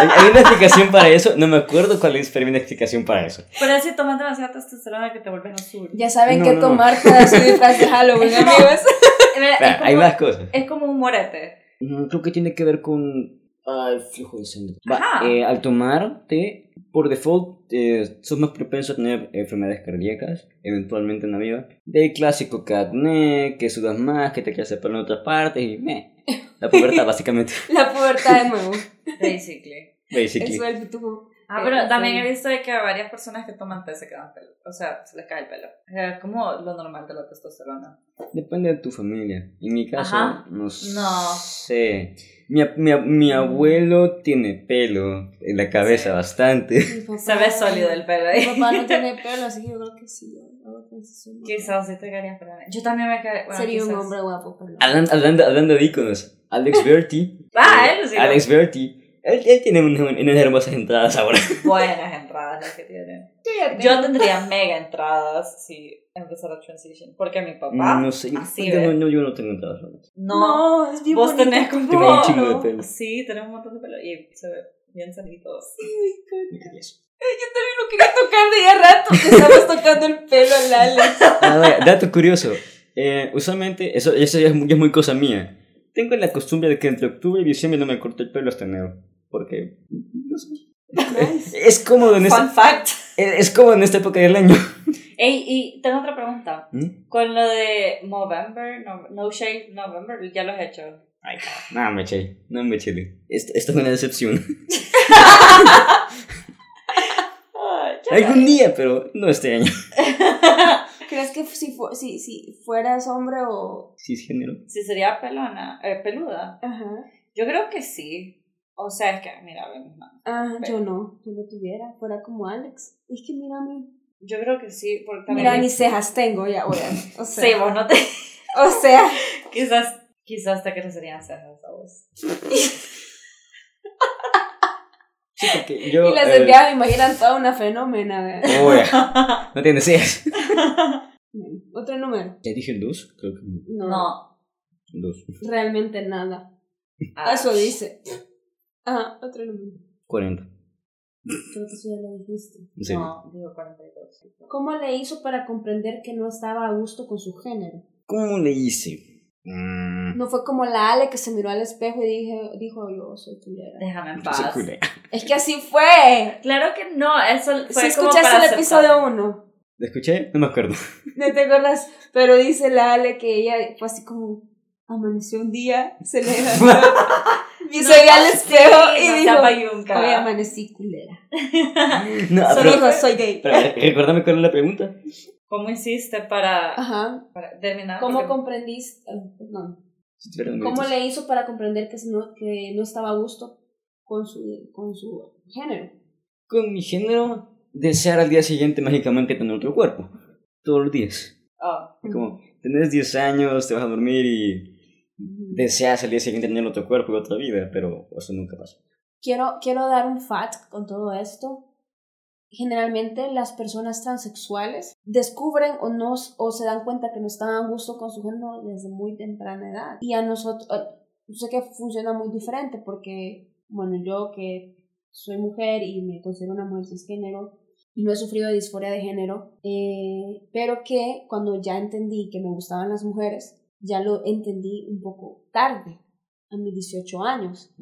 Hay, hay una explicación para eso, no me acuerdo cuál es, pero hay una explicación para eso. Pero es si tomas demasiada testosterona que te vuelves azul. Ya saben No, qué no. tomar para su disfraz de Halloween, amigos. Hay más cosas. es como un morete. Mm, Creo que tiene que ver con. Ay, flujo de sangre. Va, eh, al tomar té, por default, eh, sos más propenso a tener enfermedades cardíacas, eventualmente en la vida. Del clásico que acné, que sudas más, que te crece pelo en otras partes y meh. La pubertad, básicamente. La pubertad de nuevo. Basically. Basically. Eso es el. Ah, pero también he visto de que varias personas que toman té se quedan pelo. O sea, se les cae el pelo. Es como lo normal de la testosterona. Depende de tu familia. En mi caso, Ajá. no, No. sé. Mi, mi, mi abuelo tiene pelo en la cabeza Sí. bastante. Mi Se ve sólido el pelo Mi ahí. papá no tiene pelo, así que yo creo que sí. Sí, sí. Quizás sí te querías pero Yo también me quedé. Bueno, Sería un quizás. hombre guapo, pero no. Hablando, hablando, hablando de íconos, Alex Berti. Ah, él sí. Alex Berti. Él, él tiene unas, unas hermosas entradas ahora. Buenas entradas las que tiene. Yo tendría mega entradas si empezara transition. Porque mi papá. no sé. así yo, no, no, yo no tengo entradas. ¿no? No. No, es bien Vos bonito tenés tu como. Tengo un chingo de pelo. Sí, tenés un montón de pelo. Y se ve bien salitos. Mira eso. Yo también lo quería tocar de ya rato, que estabas tocando el pelo al Alex. Dato curioso. Eh, usualmente, eso, eso ya, es, muy- ya es muy cosa mía. Tengo la costumbre de que entre octubre y diciembre no me corto el pelo hasta enero. Porque. No sé. Es cómodo en Fun esta, fact. es es cómodo en esta época del año. Ey, y tengo otra pregunta. ¿Mm? Con lo de November, no, no Shave November, ya lo has hecho. Ay, no, me eché. No me eché. Esto, esto es una decepción. Algún día, pero no este año. ¿Crees que si, fu- si, si fueras hombre o...? Cisgénero. Si sería pelona, eh, peluda. Ajá. Yo creo que sí. O sea, es que, mira, ve mis manos. Ah, yo no, yo no tuviera, fuera como Alex. Es que mira a mí. Yo creo que sí, porque también. Mira, ni cejas tengo ya, weón. O sea, Sí, vos no te. o sea, quizás, quizás te crecerían cejas a vos. Sí, porque yo. y las eh, me imaginan toda una fenómena, ya. No tienes cejas. Otro número. ¿Ya dije el 2? Creo que No, No. el 2. realmente nada. Ah, Eso dice. Ajá, otro número. 40. Creo que eso ya lo dijiste. Serio. No, digo 42. ¿Cómo le hizo para comprender que no estaba a gusto con su género? ¿Cómo le hice? Mm, No fue como la Ale que se miró al espejo y dije, dijo, yo soy culera. Déjame en paz. Es que así fue. Claro que no, eso fue Si como escuchaste para el aceptar. episodio 1, ¿La escuché? No me acuerdo. no te acuerdas, pero dice la Ale que ella fue así como, amaneció un día, se le y No, se vio al espejo sí, y no dijo, hoy amanecí culera. No, Solo pero, dijo, soy gay. pero, recuérdame cuál es la pregunta. ¿Cómo hiciste para, Ajá. para terminar? ¿Cómo Porque- comprendiste? ah, tuviera ¿Cómo le hizo para comprender que no, que no estaba a gusto con su, con su género? Con mi género, desear al día siguiente mágicamente tener otro cuerpo. Todos los días. Oh, Como, tenés 10 años, te vas a dormir y deseas al día siguiente tener otro cuerpo y otra vida, pero eso nunca pasa. Quiero, quiero dar un fact con todo esto. Generalmente las personas transexuales descubren o, no, o se dan cuenta que no están a gusto con su género desde muy temprana edad. Y a nosotros, eh, yo sé que funciona muy diferente porque, bueno, yo que soy mujer y me considero una mujer cisgénero y no he sufrido de disforia de género, eh, pero que cuando ya entendí que me gustaban las mujeres, ya lo entendí un poco tarde, a mis 18 años.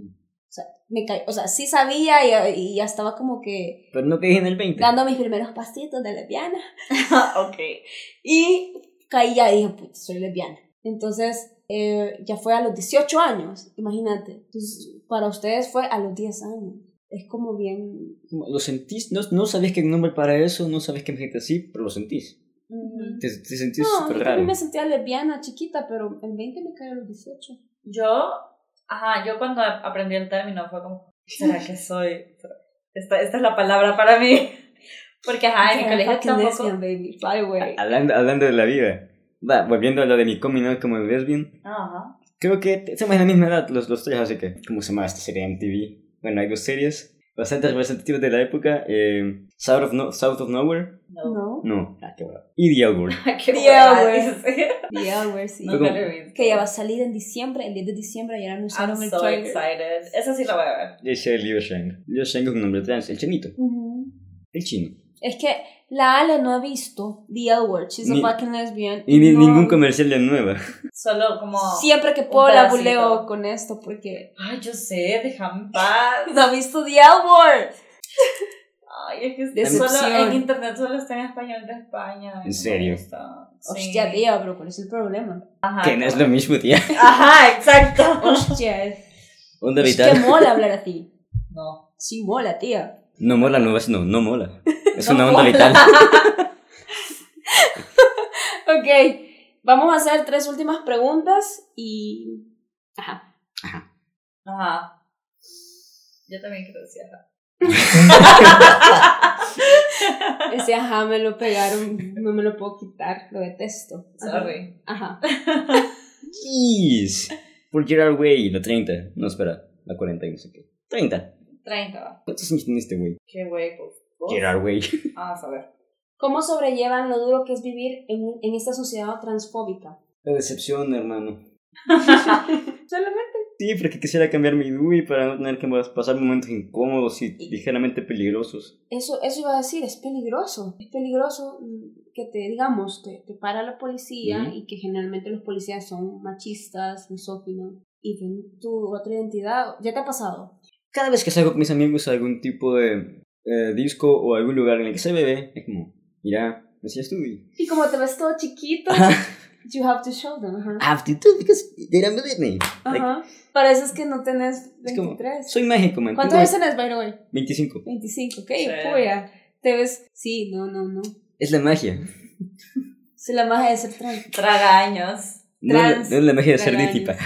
O sea, me ca- o sea, sí sabía y, y ya estaba como que Pero no caí en el 20. dando mis primeros pasitos de lesbiana. ok. Y caí ya y dije, pues soy lesbiana. Entonces, eh, ya fue a los 18 años, imagínate. Entonces, para ustedes fue a los 10 años. Es como bien... ¿Lo sentís? No, no sabías que hay un nombre para eso, no sabías que me gente así, pero lo sentís. Ujú. Te, te sentís No, súper yo raro. también me sentía lesbiana, chiquita, pero en 20 me caí a los 18. Yo, ajá, yo cuando aprendí el término fue como, ¿será que soy? Esta, esta es la palabra para mí. Porque, ajá, en mi colegio tampoco... lesbian, baby, by the way. Hablando, hablando de la vida, va, volviendo a lo de mi coming out como lesbian, Ajá. creo que estamos en la misma edad los, los tres, así que, ¿cómo se llama esta serie MTV? Bueno, hay dos series bastante representativas de la época, eh, South, of no South of Nowhere, No. No. no, ah, qué bueno, y The Word. Qué The dice. Yeah, we're sí. Visto. Que ya va a salir en diciembre, el 10 de diciembre, ya I'm anunciaron el so trailer. excited. Esa sí la voy a ver. Ese es Liu Sheng. Liu Sheng es un nombre trans, el chinito, Ujú. el chino. Es que la Ale no ha visto The L Word, she's Ni- a fucking lesbian. Y ni, No. ningún comercial de nueva. Solo como... Siempre que puedo la buleo con esto porque Ay, yo sé, déjame en paz. no ha visto The L Word. Ay, es que Decepción. solo en internet solo está en español de España. ¿En serio? Está. Sí. Hostia, tía, pero ¿cuál es el problema? Ajá. Que no es lo mismo, tía. Ajá, exacto. Hostia, es que mola hablar así. No. Sí, mola, tía. No mola, no es no, no mola. Es una onda vital. ok, vamos a hacer tres últimas preguntas y... Ajá. Ajá. Ajá. Yo también quiero decir ajá. Ese ajá me lo pegaron, no me lo puedo quitar, lo detesto. Ajá. Sorry. Ajá. Jeez. Por Gerard Way, la 30. No, espera, la 40 y no sé qué. 30. 30 va. ¿Cuántos años tiene este güey? Qué güey, pues. Gerard Way. Ah, a ver. ¿Cómo sobrellevan lo duro que es vivir en, en esta sociedad transfóbica? La decepción, hermano. Solamente. Sí, porque quisiera cambiar mi DUI para no tener que pasar momentos incómodos y ligeramente peligrosos. Eso, eso iba a decir, es peligroso. Es peligroso que te, digamos, te, te para la policía Ujú. y que generalmente los policías son machistas, misóginos y ven tu otra identidad. ¿Ya te ha pasado? Cada vez que salgo con mis amigos a algún tipo de eh, disco o algún lugar en el que se bebe, es como, mira, me decías DUI. Y como te ves todo chiquito, you have to show them. Ajá. have to do because they don't believe me. Like, Ajá. Pareces que no tenés es como, 23. soy mágico, man. ¿Cuántos años tenés, by the way? 25. 25, ok, Sí. puya. Te ves, sí, no, no, no. Es la magia. Es la magia de ser trans. Tragaños. No, es la- Trans- no es la magia de ser dítipa.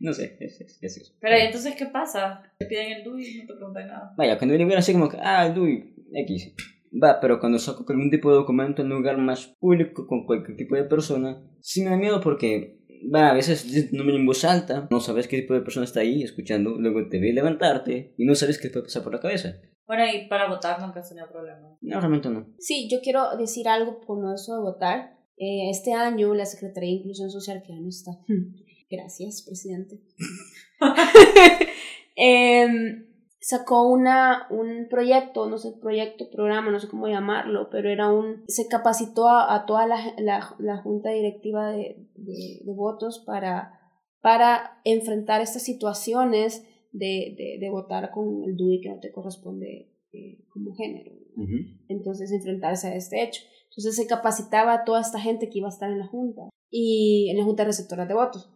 No sé, es, es, es eso. Pero ¿y entonces, ¿qué pasa? Te piden el DUI y no te preguntan nada. Vaya, cuando viene así como que, ah, el DUI, X. Va, pero cuando saco algún tipo de documento en un lugar más público con cualquier tipo de persona, sí me da miedo porque, va, a veces tu nombre en voz alta, no sabes qué tipo de persona está ahí escuchando, luego te ve levantarte y no sabes qué te puede pasar por la cabeza. Bueno, y para votar nunca has tenido problema. No, realmente no. Sí, yo quiero decir algo con eso de votar. Eh, este año la Secretaría de Inclusión Social, que ya no está. Gracias, presidente. Em, sacó una, un proyecto, no sé, proyecto, programa, no sé cómo llamarlo, pero era un... Se capacitó a, a toda la, la, la junta directiva de, de, de votos para, para enfrentar estas situaciones de, de, de votar con el DUI que no te corresponde eh, como género. entonces enfrentarse a este hecho. Entonces se capacitaba a toda esta gente que iba a estar en la junta y en la junta receptora de votos.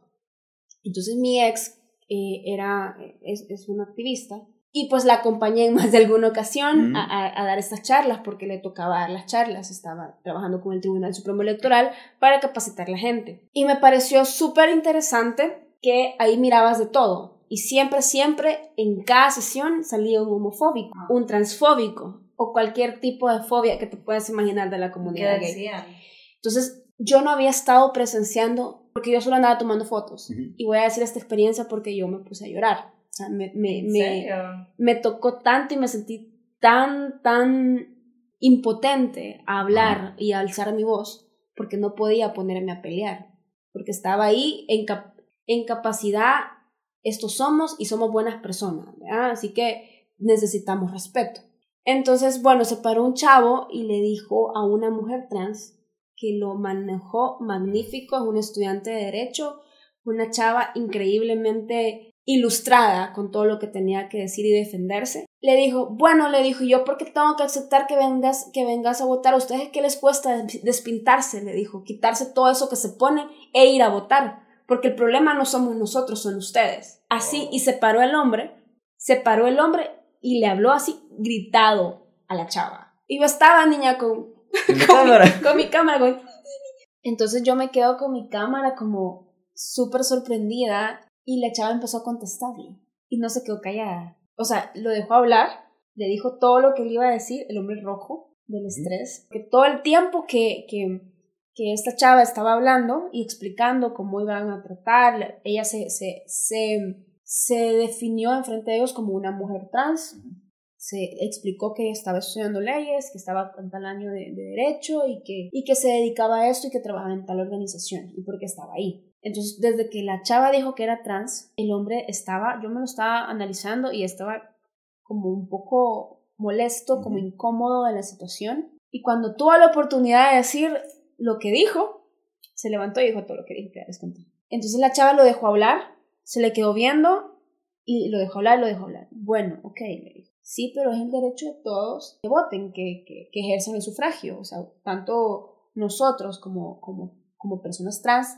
Entonces mi ex eh, era, es, es una activista y pues la acompañé en más de alguna ocasión Mm. a, a- a dar estas charlas porque le tocaba dar las charlas, estaba trabajando con el Tribunal Supremo Electoral para capacitar a la gente. Y me pareció súper interesante que ahí mirabas de todo. Y siempre, siempre, en cada sesión salía un homofóbico, un transfóbico o cualquier tipo de fobia que te puedas imaginar de la ¿Qué comunidad gay. Entonces, yo no había estado presenciando, porque yo solo andaba tomando fotos. Y voy a decir esta experiencia porque yo me puse a llorar. O sea, me, me, ¿En me, me tocó tanto y me sentí tan, tan impotente a hablar y a alzar mi voz porque no podía ponerme a pelear. Porque estaba ahí en, cap- en capacidad, estos somos y somos buenas personas, ¿verdad? Así que necesitamos respeto. Entonces, bueno, se paró un chavo y le dijo a una mujer trans que lo manejó magnífico, es un estudiante de derecho, una chava increíblemente ilustrada con todo lo que tenía que decir y defenderse. Le dijo, bueno, le dijo, yo porque tengo que aceptar que vengas, que vengas a votar. ¿A ustedes qué les cuesta des- despintarse? Le dijo, quitarse todo eso que se pone e ir a votar. Porque el problema no somos nosotros, son ustedes. Así, y se paró el hombre, se paró el hombre y le habló así, gritado a la chava. Y yo estaba, niña, con, Con mi- cámara. con mi cámara. con- Entonces yo me quedo con mi cámara como súper sorprendida y la chava empezó a contestarle y no se quedó callada. O sea, lo dejó hablar, le dijo todo lo que le iba a decir, el hombre rojo del estrés, que todo el tiempo que, que, que esta chava estaba hablando y explicando cómo iban a tratar, ella se, se, se, se definió enfrente de ellos como una mujer trans, se explicó que estaba estudiando leyes, que estaba en tal año de, de derecho y que, y que se dedicaba a esto y que trabajaba en tal organización y por qué estaba ahí. Entonces, desde que la chava dijo que era trans, el hombre estaba, yo me lo estaba analizando y estaba como un poco molesto, como incómodo de la situación. Y cuando tuvo la oportunidad de decir lo que dijo, se levantó y dijo todo lo que conté. Entonces la chava lo dejó hablar, se le quedó viendo y lo dejó hablar, lo dejó hablar. Bueno, ok, le dijo. Sí, pero es el derecho de todos que voten, que, que, que ejerzan el sufragio. O sea, tanto nosotros como, como, como personas trans,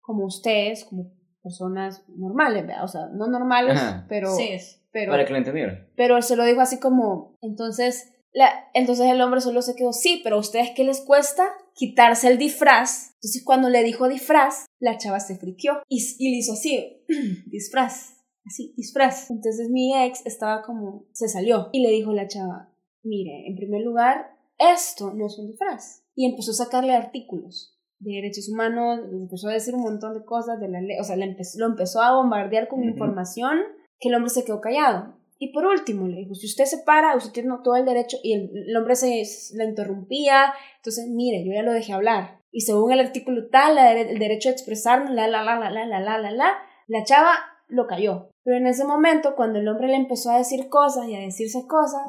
como ustedes, como personas normales, ¿verdad? O sea, no normales, Ajá. pero, Sí. pero, Para que lo entendieran. pero se lo dijo así como, entonces, la, entonces el hombre solo se quedó, sí, pero a ustedes qué les cuesta quitarse el disfraz. Entonces cuando le dijo disfraz, la chava se friqueó y, y le hizo así, disfraz, así, disfraz. Entonces mi ex estaba como, se salió y le dijo la chava, mire, en primer lugar, esto no es un disfraz. Y empezó a sacarle artículos de derechos humanos, empezó a decir un montón de cosas de la ley, o sea, le empezó, lo empezó a bombardear con Ujú. información que el hombre se quedó callado. Y por último, le dijo, si usted se para, usted tiene todo el derecho, y el, el hombre se la interrumpía, entonces, mire, yo ya lo dejé hablar. Y según el artículo tal, la el derecho a expresarnos, la, la, la, la, la, la, la, la, la, la chava lo cayó. Pero en ese momento, cuando el hombre le empezó a decir cosas y a decirse cosas,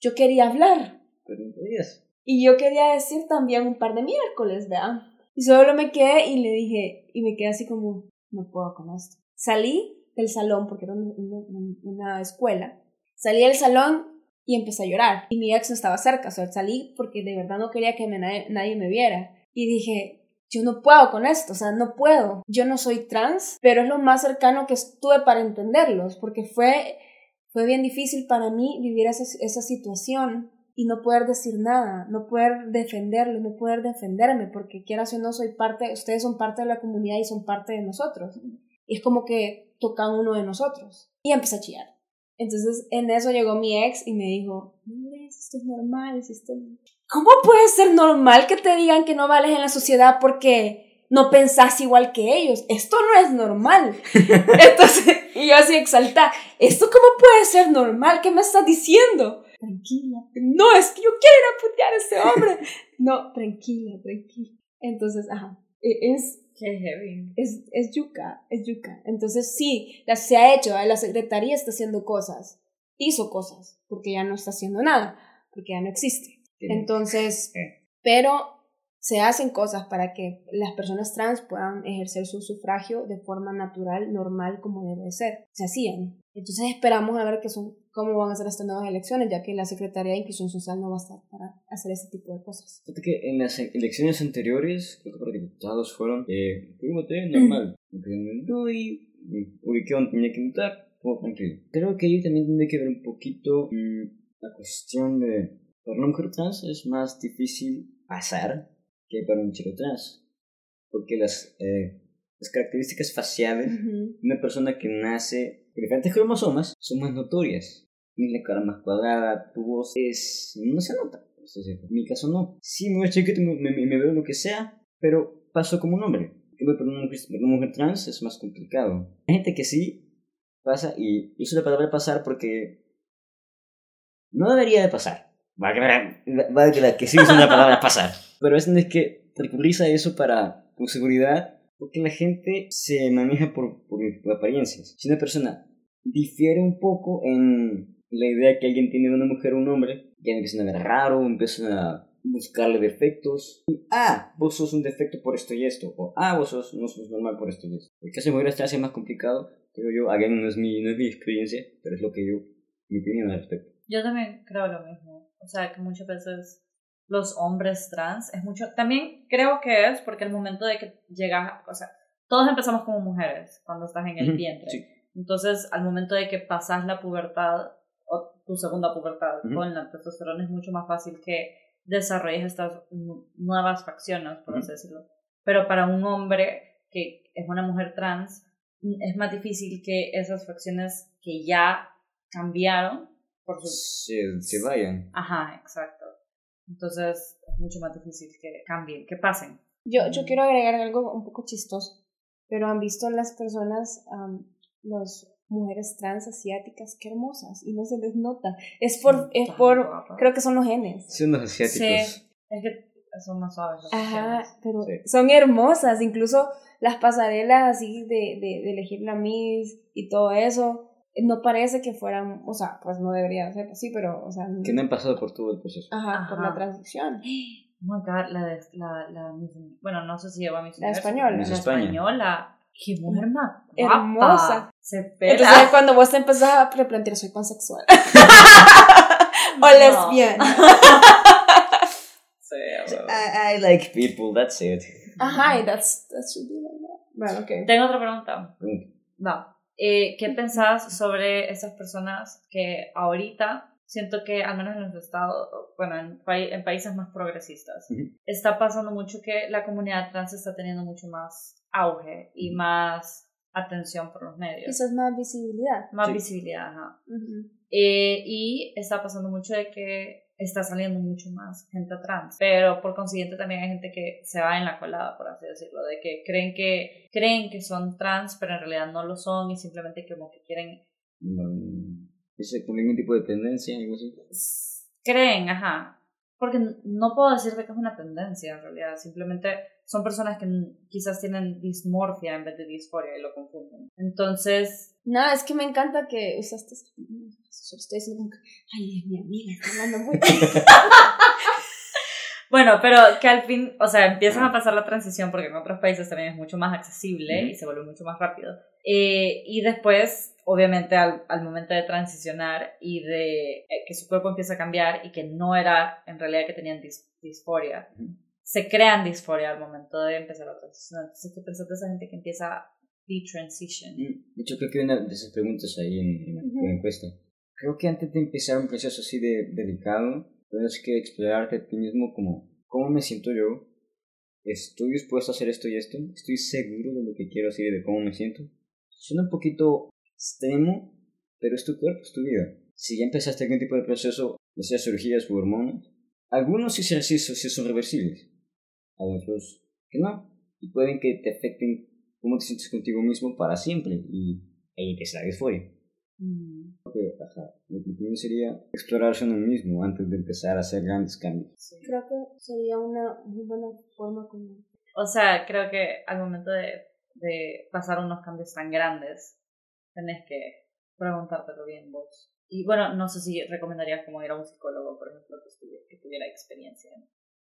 yo quería hablar. Pero no podías. Y yo quería decir también un par de miércoles, ¿verdad? Y solo me quedé y le dije, y me quedé así como, no puedo con esto. Salí del salón, porque era una, una- una escuela, salí del salón y empecé a llorar. Y mi ex no estaba cerca, o sea, salí porque de verdad no quería que me- nadie, nadie me viera. Y dije, yo no puedo con esto, o sea, no puedo. Yo no soy trans, pero es lo más cercano que estuve para entenderlos, porque fue, fue bien difícil para mí vivir esa, esa situación y no poder decir nada, no poder defenderlo, no poder defenderme, porque quieras o no soy parte, ustedes son parte de la comunidad y son parte de nosotros. Es como que tocan uno de nosotros. Y empecé a chillar. Entonces en eso llegó mi ex y me dijo, no esto es normal, es esto... ¿Cómo puede ser normal que te digan que no vales en la sociedad porque no pensás igual que ellos? Esto no es normal. Entonces, y yo así exaltada, ¿esto cómo puede ser normal? ¿Qué me estás diciendo? Tranquila, no, es que yo quiero ir a putear a este hombre. No, tranquila, tranquila. Entonces, ajá, e- es, Qué heavy. es, es yuca, es yuca. Entonces sí, la, se ha hecho, ¿eh? la secretaría está haciendo cosas, hizo cosas, porque ya no está haciendo nada, porque ya no existe. Entonces, pero se hacen cosas para que las personas trans puedan ejercer su sufragio de forma natural, normal, como debe ser. Se hacían. Entonces esperamos a ver qué son, cómo van a ser estas nuevas elecciones, ya que la Secretaría de Inclusión Social no va a estar para hacer ese tipo de cosas. Fíjate que en las elecciones anteriores, creo que para diputados fueron, eh, normal. No, y y ubiqué donde tenía que votar, todo tranquilo. Creo que ahí también tiene que ver un poquito mm, la cuestión de, para una mujer trans es más difícil pasar que para un chico trans. Porque las, eh, las características faciales de una persona que nace con diferentes cromosomas son más notorias. Tienes la cara más cuadrada, tu voz es... no se nota. En mi caso no. Sí, me veo chiquito, me, me, me veo lo que sea, pero paso como un hombre. Mujer, para una mujer trans es más complicado. Hay gente que sí pasa, y uso la palabra pasar porque no debería de pasar. Va a quedar, va a quedar que sí es una palabra pasar. Pero es es que recurrís a eso para tu seguridad, porque la gente se maneja por, por, por apariencias. Si una persona difiere un poco en la idea que alguien tiene de una mujer o un hombre, ya empiezan a ver raro, empiezan a buscarle defectos. Y, ah, vos sos un defecto por esto y esto. O, ah, vos sos, no sos normal por esto y esto. El caso de mujeres trans es más complicado. Creo yo, again, no es, mi, no es mi experiencia, pero es lo que yo, mi opinión al respecto. Yo también creo lo mismo. O sea, que muchas veces los hombres trans es mucho. También creo que es porque el momento de que llegas, o sea, todos empezamos como mujeres cuando estás en el vientre. sí. Entonces, al momento de que pasas la pubertad, o tu segunda pubertad Ujú. con la testosterona, es mucho más fácil que desarrolles estas nu- nuevas facciones, por Ujú. así decirlo. Pero para un hombre que es una mujer trans, es más difícil que esas facciones que ya cambiaron por su Se, se vayan. Ajá, exacto. Entonces es mucho más difícil que cambien, que pasen. Yo, yo quiero agregar algo un poco chistoso, pero han visto las personas, am, las mujeres trans asiáticas, qué hermosas, y no se les nota. Es por, es Tan por, creo que son los genes. Son los asiáticos. Sí, es que son más suaves. las Ajá, opciones. pero Sí. son hermosas, incluso las pasarelas así de, de, de elegir la Miss y todo eso, no parece que fueran, o sea, pues no debería ser así, pero, o sea, Que no han pasado por todo el proceso. ajá, por Ajá. la transición. Oh my God, la, de, la, la bueno, no sé si llegó a Miss La española. La España. española. Qué mujer más Hermosa. Se pela. Entonces cuando vos te empezás a replantear, soy pansexual. o lesbiana. Sí, bueno. I, I like people, that's it. Ajá, that's, that should be like that. Bueno, ok. Tengo otra pregunta. Pregunta. No. Eh, ¿Qué pensás sobre esas personas que ahorita siento que, al menos en los estados, bueno, en, en países más progresistas, Ujú. está pasando mucho que la comunidad trans está teniendo mucho más auge y más atención por los medios. Quizás más visibilidad. Más Sí. visibilidad, ajá. Ujú. Eh, y está pasando mucho de que está saliendo mucho más gente trans, pero por consiguiente también hay gente que se va en la colada, por así decirlo, de que creen que creen que son trans, pero en realidad no lo son y simplemente como que quieren No, ¿Es con ningún tipo de tendencia, algo así? creen, ajá, porque no puedo decirte que es una tendencia en realidad, simplemente son personas que quizás tienen dismorfia en vez de disforia y lo confunden. Entonces, No, es que me encanta que usaste. Estoy diciendo como que, ay, es mi amiga, está hablando muy Bueno, pero que al fin, o sea, empiezan a pasar la transición porque en otros países también es mucho más accesible Ujú. y se vuelve mucho más rápido. Eh, y después, obviamente, al, al momento de transicionar y de eh, que su cuerpo empieza a cambiar y que no era en realidad que tenían dis- disforia. Se crean disforia al momento de empezar la transición. Entonces, ¿qué pensás de esa gente que empieza de-transition? Mm, De hecho, creo que hay una de esas preguntas ahí en, en la- en la encuesta. Creo que antes de empezar un proceso así de delicado, tienes que explorarte a ti mismo como, ¿cómo me siento yo? ¿Estoy dispuesto a hacer esto y esto? ¿Estoy seguro de lo que quiero hacer y de cómo me siento? Suena un poquito extremo, pero es tu cuerpo, es tu vida. Si ya empezaste algún tipo de proceso, ya sea cirugías u hormonas, algunos sí, sí, sí, sí son reversibles, a otros que no, y pueden que te afecten cómo te sientes contigo mismo para siempre y ahí empieza la disforia. Mm, Porque, ajá, lo que primero sería explorarse uno mismo antes de empezar a hacer grandes cambios. sí. Creo que sería una muy buena forma como. O sea, creo que al momento de, de pasar unos cambios tan grandes, tenés que preguntártelo bien vos. Y bueno, no sé si recomendarías como ir a un psicólogo, por ejemplo, que, estuviera, que tuviera experiencia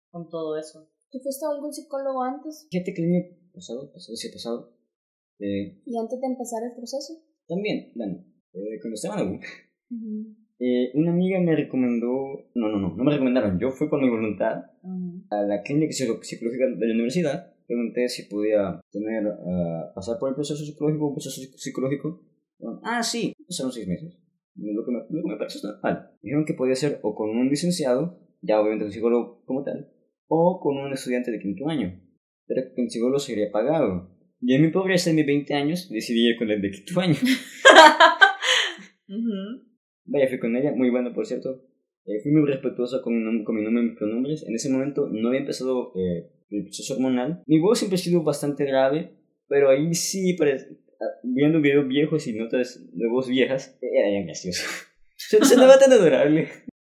con todo eso. ¿Tú fuiste a algún psicólogo antes? Fíjate que el año pasado, pasado, sí, pasado, eh, ¿Y antes de empezar el proceso? también, bueno, eh, cuando estaba en la U, eh, una amiga me recomendó, no, no, no, no me recomendaron, yo fui por mi voluntad a la clínica psico- psicológica de la universidad, pregunté si podía tener, ah, pasar por el proceso psicológico, un proceso psic- psicológico. Dijeron, Ah, sí, pasaron seis meses. Lo que me, lo que me pareció normal. Dijeron que podía ser o con un licenciado, ya obviamente un psicólogo como tal, o con un estudiante de quinto año. Pero que el psicólogo sería pagado. Y en mi pobreza de mis 20 años decidí ir con el de quinto año. Vaya, fui con ella, muy buena por cierto. Eh, fui muy respetuosa con mi, con mi nombre y mis pronombres. En ese momento no había empezado eh, el proceso hormonal. Mi voz siempre ha sido bastante grave, pero ahí sí, ah, viendo videos viejos y notas de voz viejas, era bien gracioso. Se sonaba tan adorable.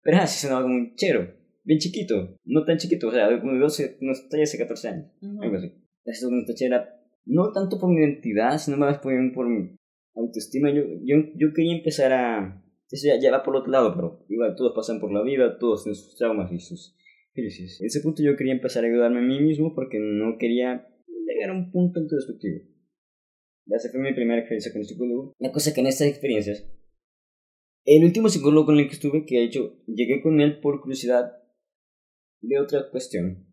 Pero así sonaba como un chero, bien chiquito. No tan chiquito, o sea, de 12, unos 13, 14 años. Algo así. Esto de una tachera, no tanto por mi identidad, sino más por, por mi autoestima. Yo, yo, yo quería empezar a... Eso ya, ya va por otro lado, pero igual todos pasan por la vida, todos tienen sus traumas y sus crisis. En ese punto yo quería empezar a ayudarme a mí mismo porque no quería llegar a un punto introspectivo. Ya esa fue mi primera experiencia con el psicólogo. La cosa que en estas experiencias, el último psicólogo con el que estuve, que de hecho llegué con él por curiosidad de otra cuestión.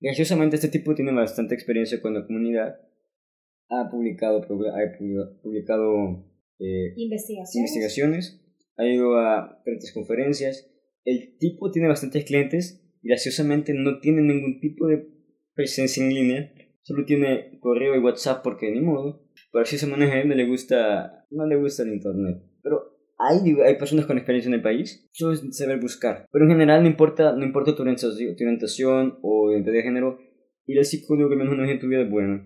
Graciosamente este tipo tiene bastante experiencia con la comunidad. Ha publicado, ha publicado eh, Investigación. investigaciones, ha ido a diferentes conferencias. El tipo tiene bastantes clientes. Graciosamente no tiene ningún tipo de presencia en línea. Solo tiene correo y WhatsApp porque ni modo. Pero así se maneja él, no le gusta, no le gusta el internet. Pero hay, hay personas con experiencia en el país. Solo es saber buscar. Pero en general no importa, no importa tu orientación, tu orientación o identidad de género. Ir al psicólogo que menos una vez en tu vida es bueno.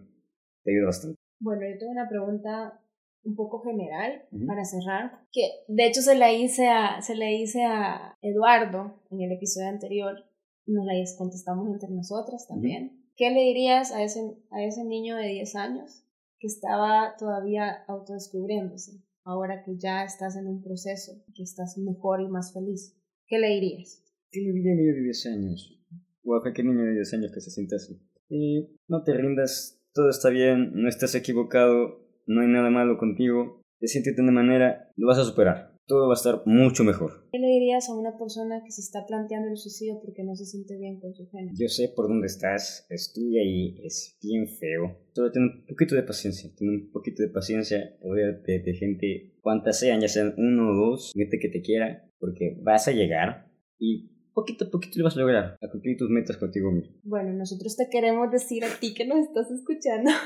Te ayuda bastante. Bueno, yo tengo una pregunta un poco general Ujú. para cerrar, que de hecho se la hice a, se la hice a Eduardo en el episodio anterior, nos la contestamos entre nosotras también. ¿Qué le dirías a ese, a ese niño de 10 años que estaba todavía autodescubriéndose, ahora que ya estás en un proceso, que estás mejor y más feliz? ¿Qué le dirías? ¿Qué le diría a niño de 10 años? O a cualquier niño de 10 años que se sienta así. Eh, no te rindas, todo está bien, no estás equivocado, no hay nada malo contigo. Te sientes de una manera, lo vas a superar. Todo va a estar mucho mejor. ¿Qué le dirías a una persona que se está planteando el suicidio porque no se siente bien con su género? Yo sé por dónde estás, estudia y es bien feo. Solo ten un poquito de paciencia, ten un poquito de paciencia, rodéate de gente, cuantas sean, ya sean uno o dos, gente que te quiera, porque vas a llegar y poquito a poquito lo vas a lograr, a cumplir tus metas contigo mismo. Bueno, nosotros te queremos decir a ti que nos estás escuchando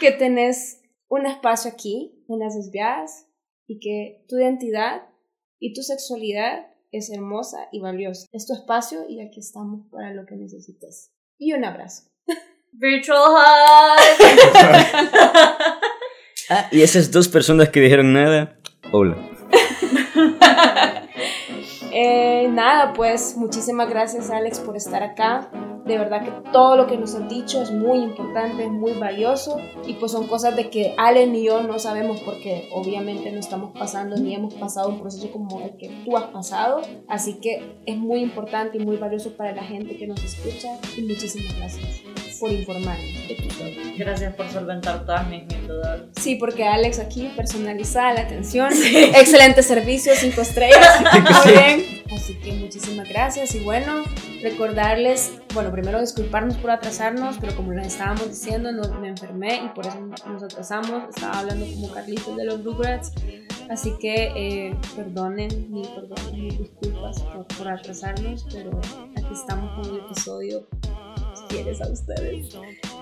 que tenés un espacio aquí en las desviadas y que tu identidad y tu sexualidad es hermosa y valiosa. Es tu espacio y aquí estamos para lo que necesites. Y un abrazo. Virtual hug. ah, y esas dos personas que dijeron nada, hola. Eh, nada, pues muchísimas gracias Alex por estar acá. De verdad que todo lo que nos han dicho es muy importante, es muy valioso y pues son cosas de que Allen y yo no sabemos porque obviamente no estamos pasando ni hemos pasado un proceso como el que tú has pasado. Así que es muy importante y muy valioso para la gente que nos escucha y muchísimas gracias por informarnos Gracias por solventar todas mis dudas. Sí, porque Alex aquí personalizada la atención, excelente servicio, cinco estrellas, muy bien. Así que muchísimas gracias y bueno, recordarles, bueno, primero disculparnos por atrasarnos, pero como les estábamos diciendo, no, me enfermé y por eso nos atrasamos. Estaba hablando como Carlitos de los Rugrats, así que eh, perdonen, mil disculpas por, por atrasarnos, pero aquí estamos con el episodio quieres a ustedes.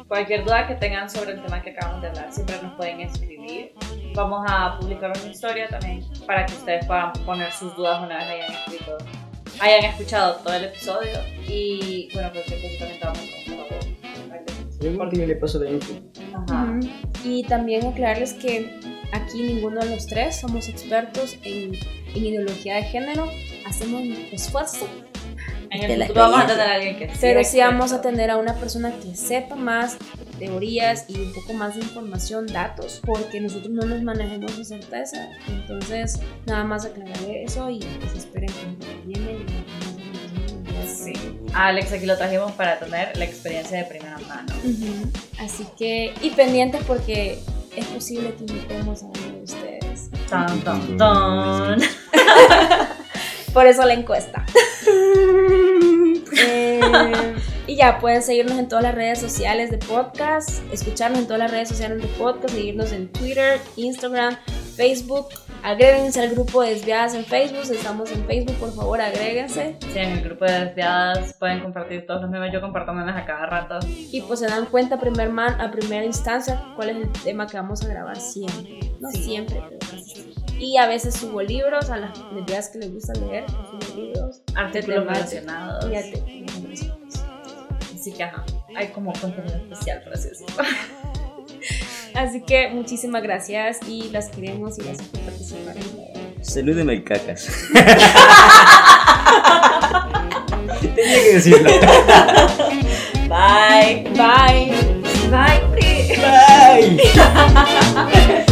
Cualquier duda que tengan sobre el tema que acabamos de hablar, siempre nos pueden escribir. Vamos a publicar una historia también para que ustedes puedan poner sus dudas una vez hayan escrito, hayan escuchado todo el episodio. Y bueno, cualquier cosa también vamos a le paso de Ajá. Y también aclararles que aquí ninguno de los tres somos expertos en, en ideología de género. Hacemos nuestro esfuerzo en el futuro vamos a tener a alguien que Pero sí vamos a tener a una persona que sepa más teorías y un poco más de información, datos, porque nosotros no nos manejemos de certeza. Entonces, nada más aclararé eso y pues esperen que viene. Sí. Alex aquí lo trajimos para tener la experiencia de primera mano. Así que, y pendientes porque es posible que invitemos a uno de ustedes. Tan, tan, tan. Por eso la encuesta. Eh, y ya pueden seguirnos en todas las redes sociales de podcast, escucharnos en todas las redes sociales de podcast, seguirnos en Twitter, Instagram, Facebook. Agréguense al grupo de Desviadas en Facebook. Estamos en Facebook, por favor, agréguense. Sí, en el grupo de Desviadas pueden compartir todos los memes. Yo comparto memes a cada rato. Y pues se dan cuenta a, primer man, a primera instancia cuál es el tema que vamos a grabar siempre. No siempre, pero casi y a veces subo libros a las lesbianas que les gusta leer, subo libros. Artículos relacionados. Y Así que ajá, hay como contenido especial para eso. Así que muchísimas gracias y las queremos y gracias por participar. Salúdeme cacas. Tenía que decirlo. Bye. Bye. Bye. Bye.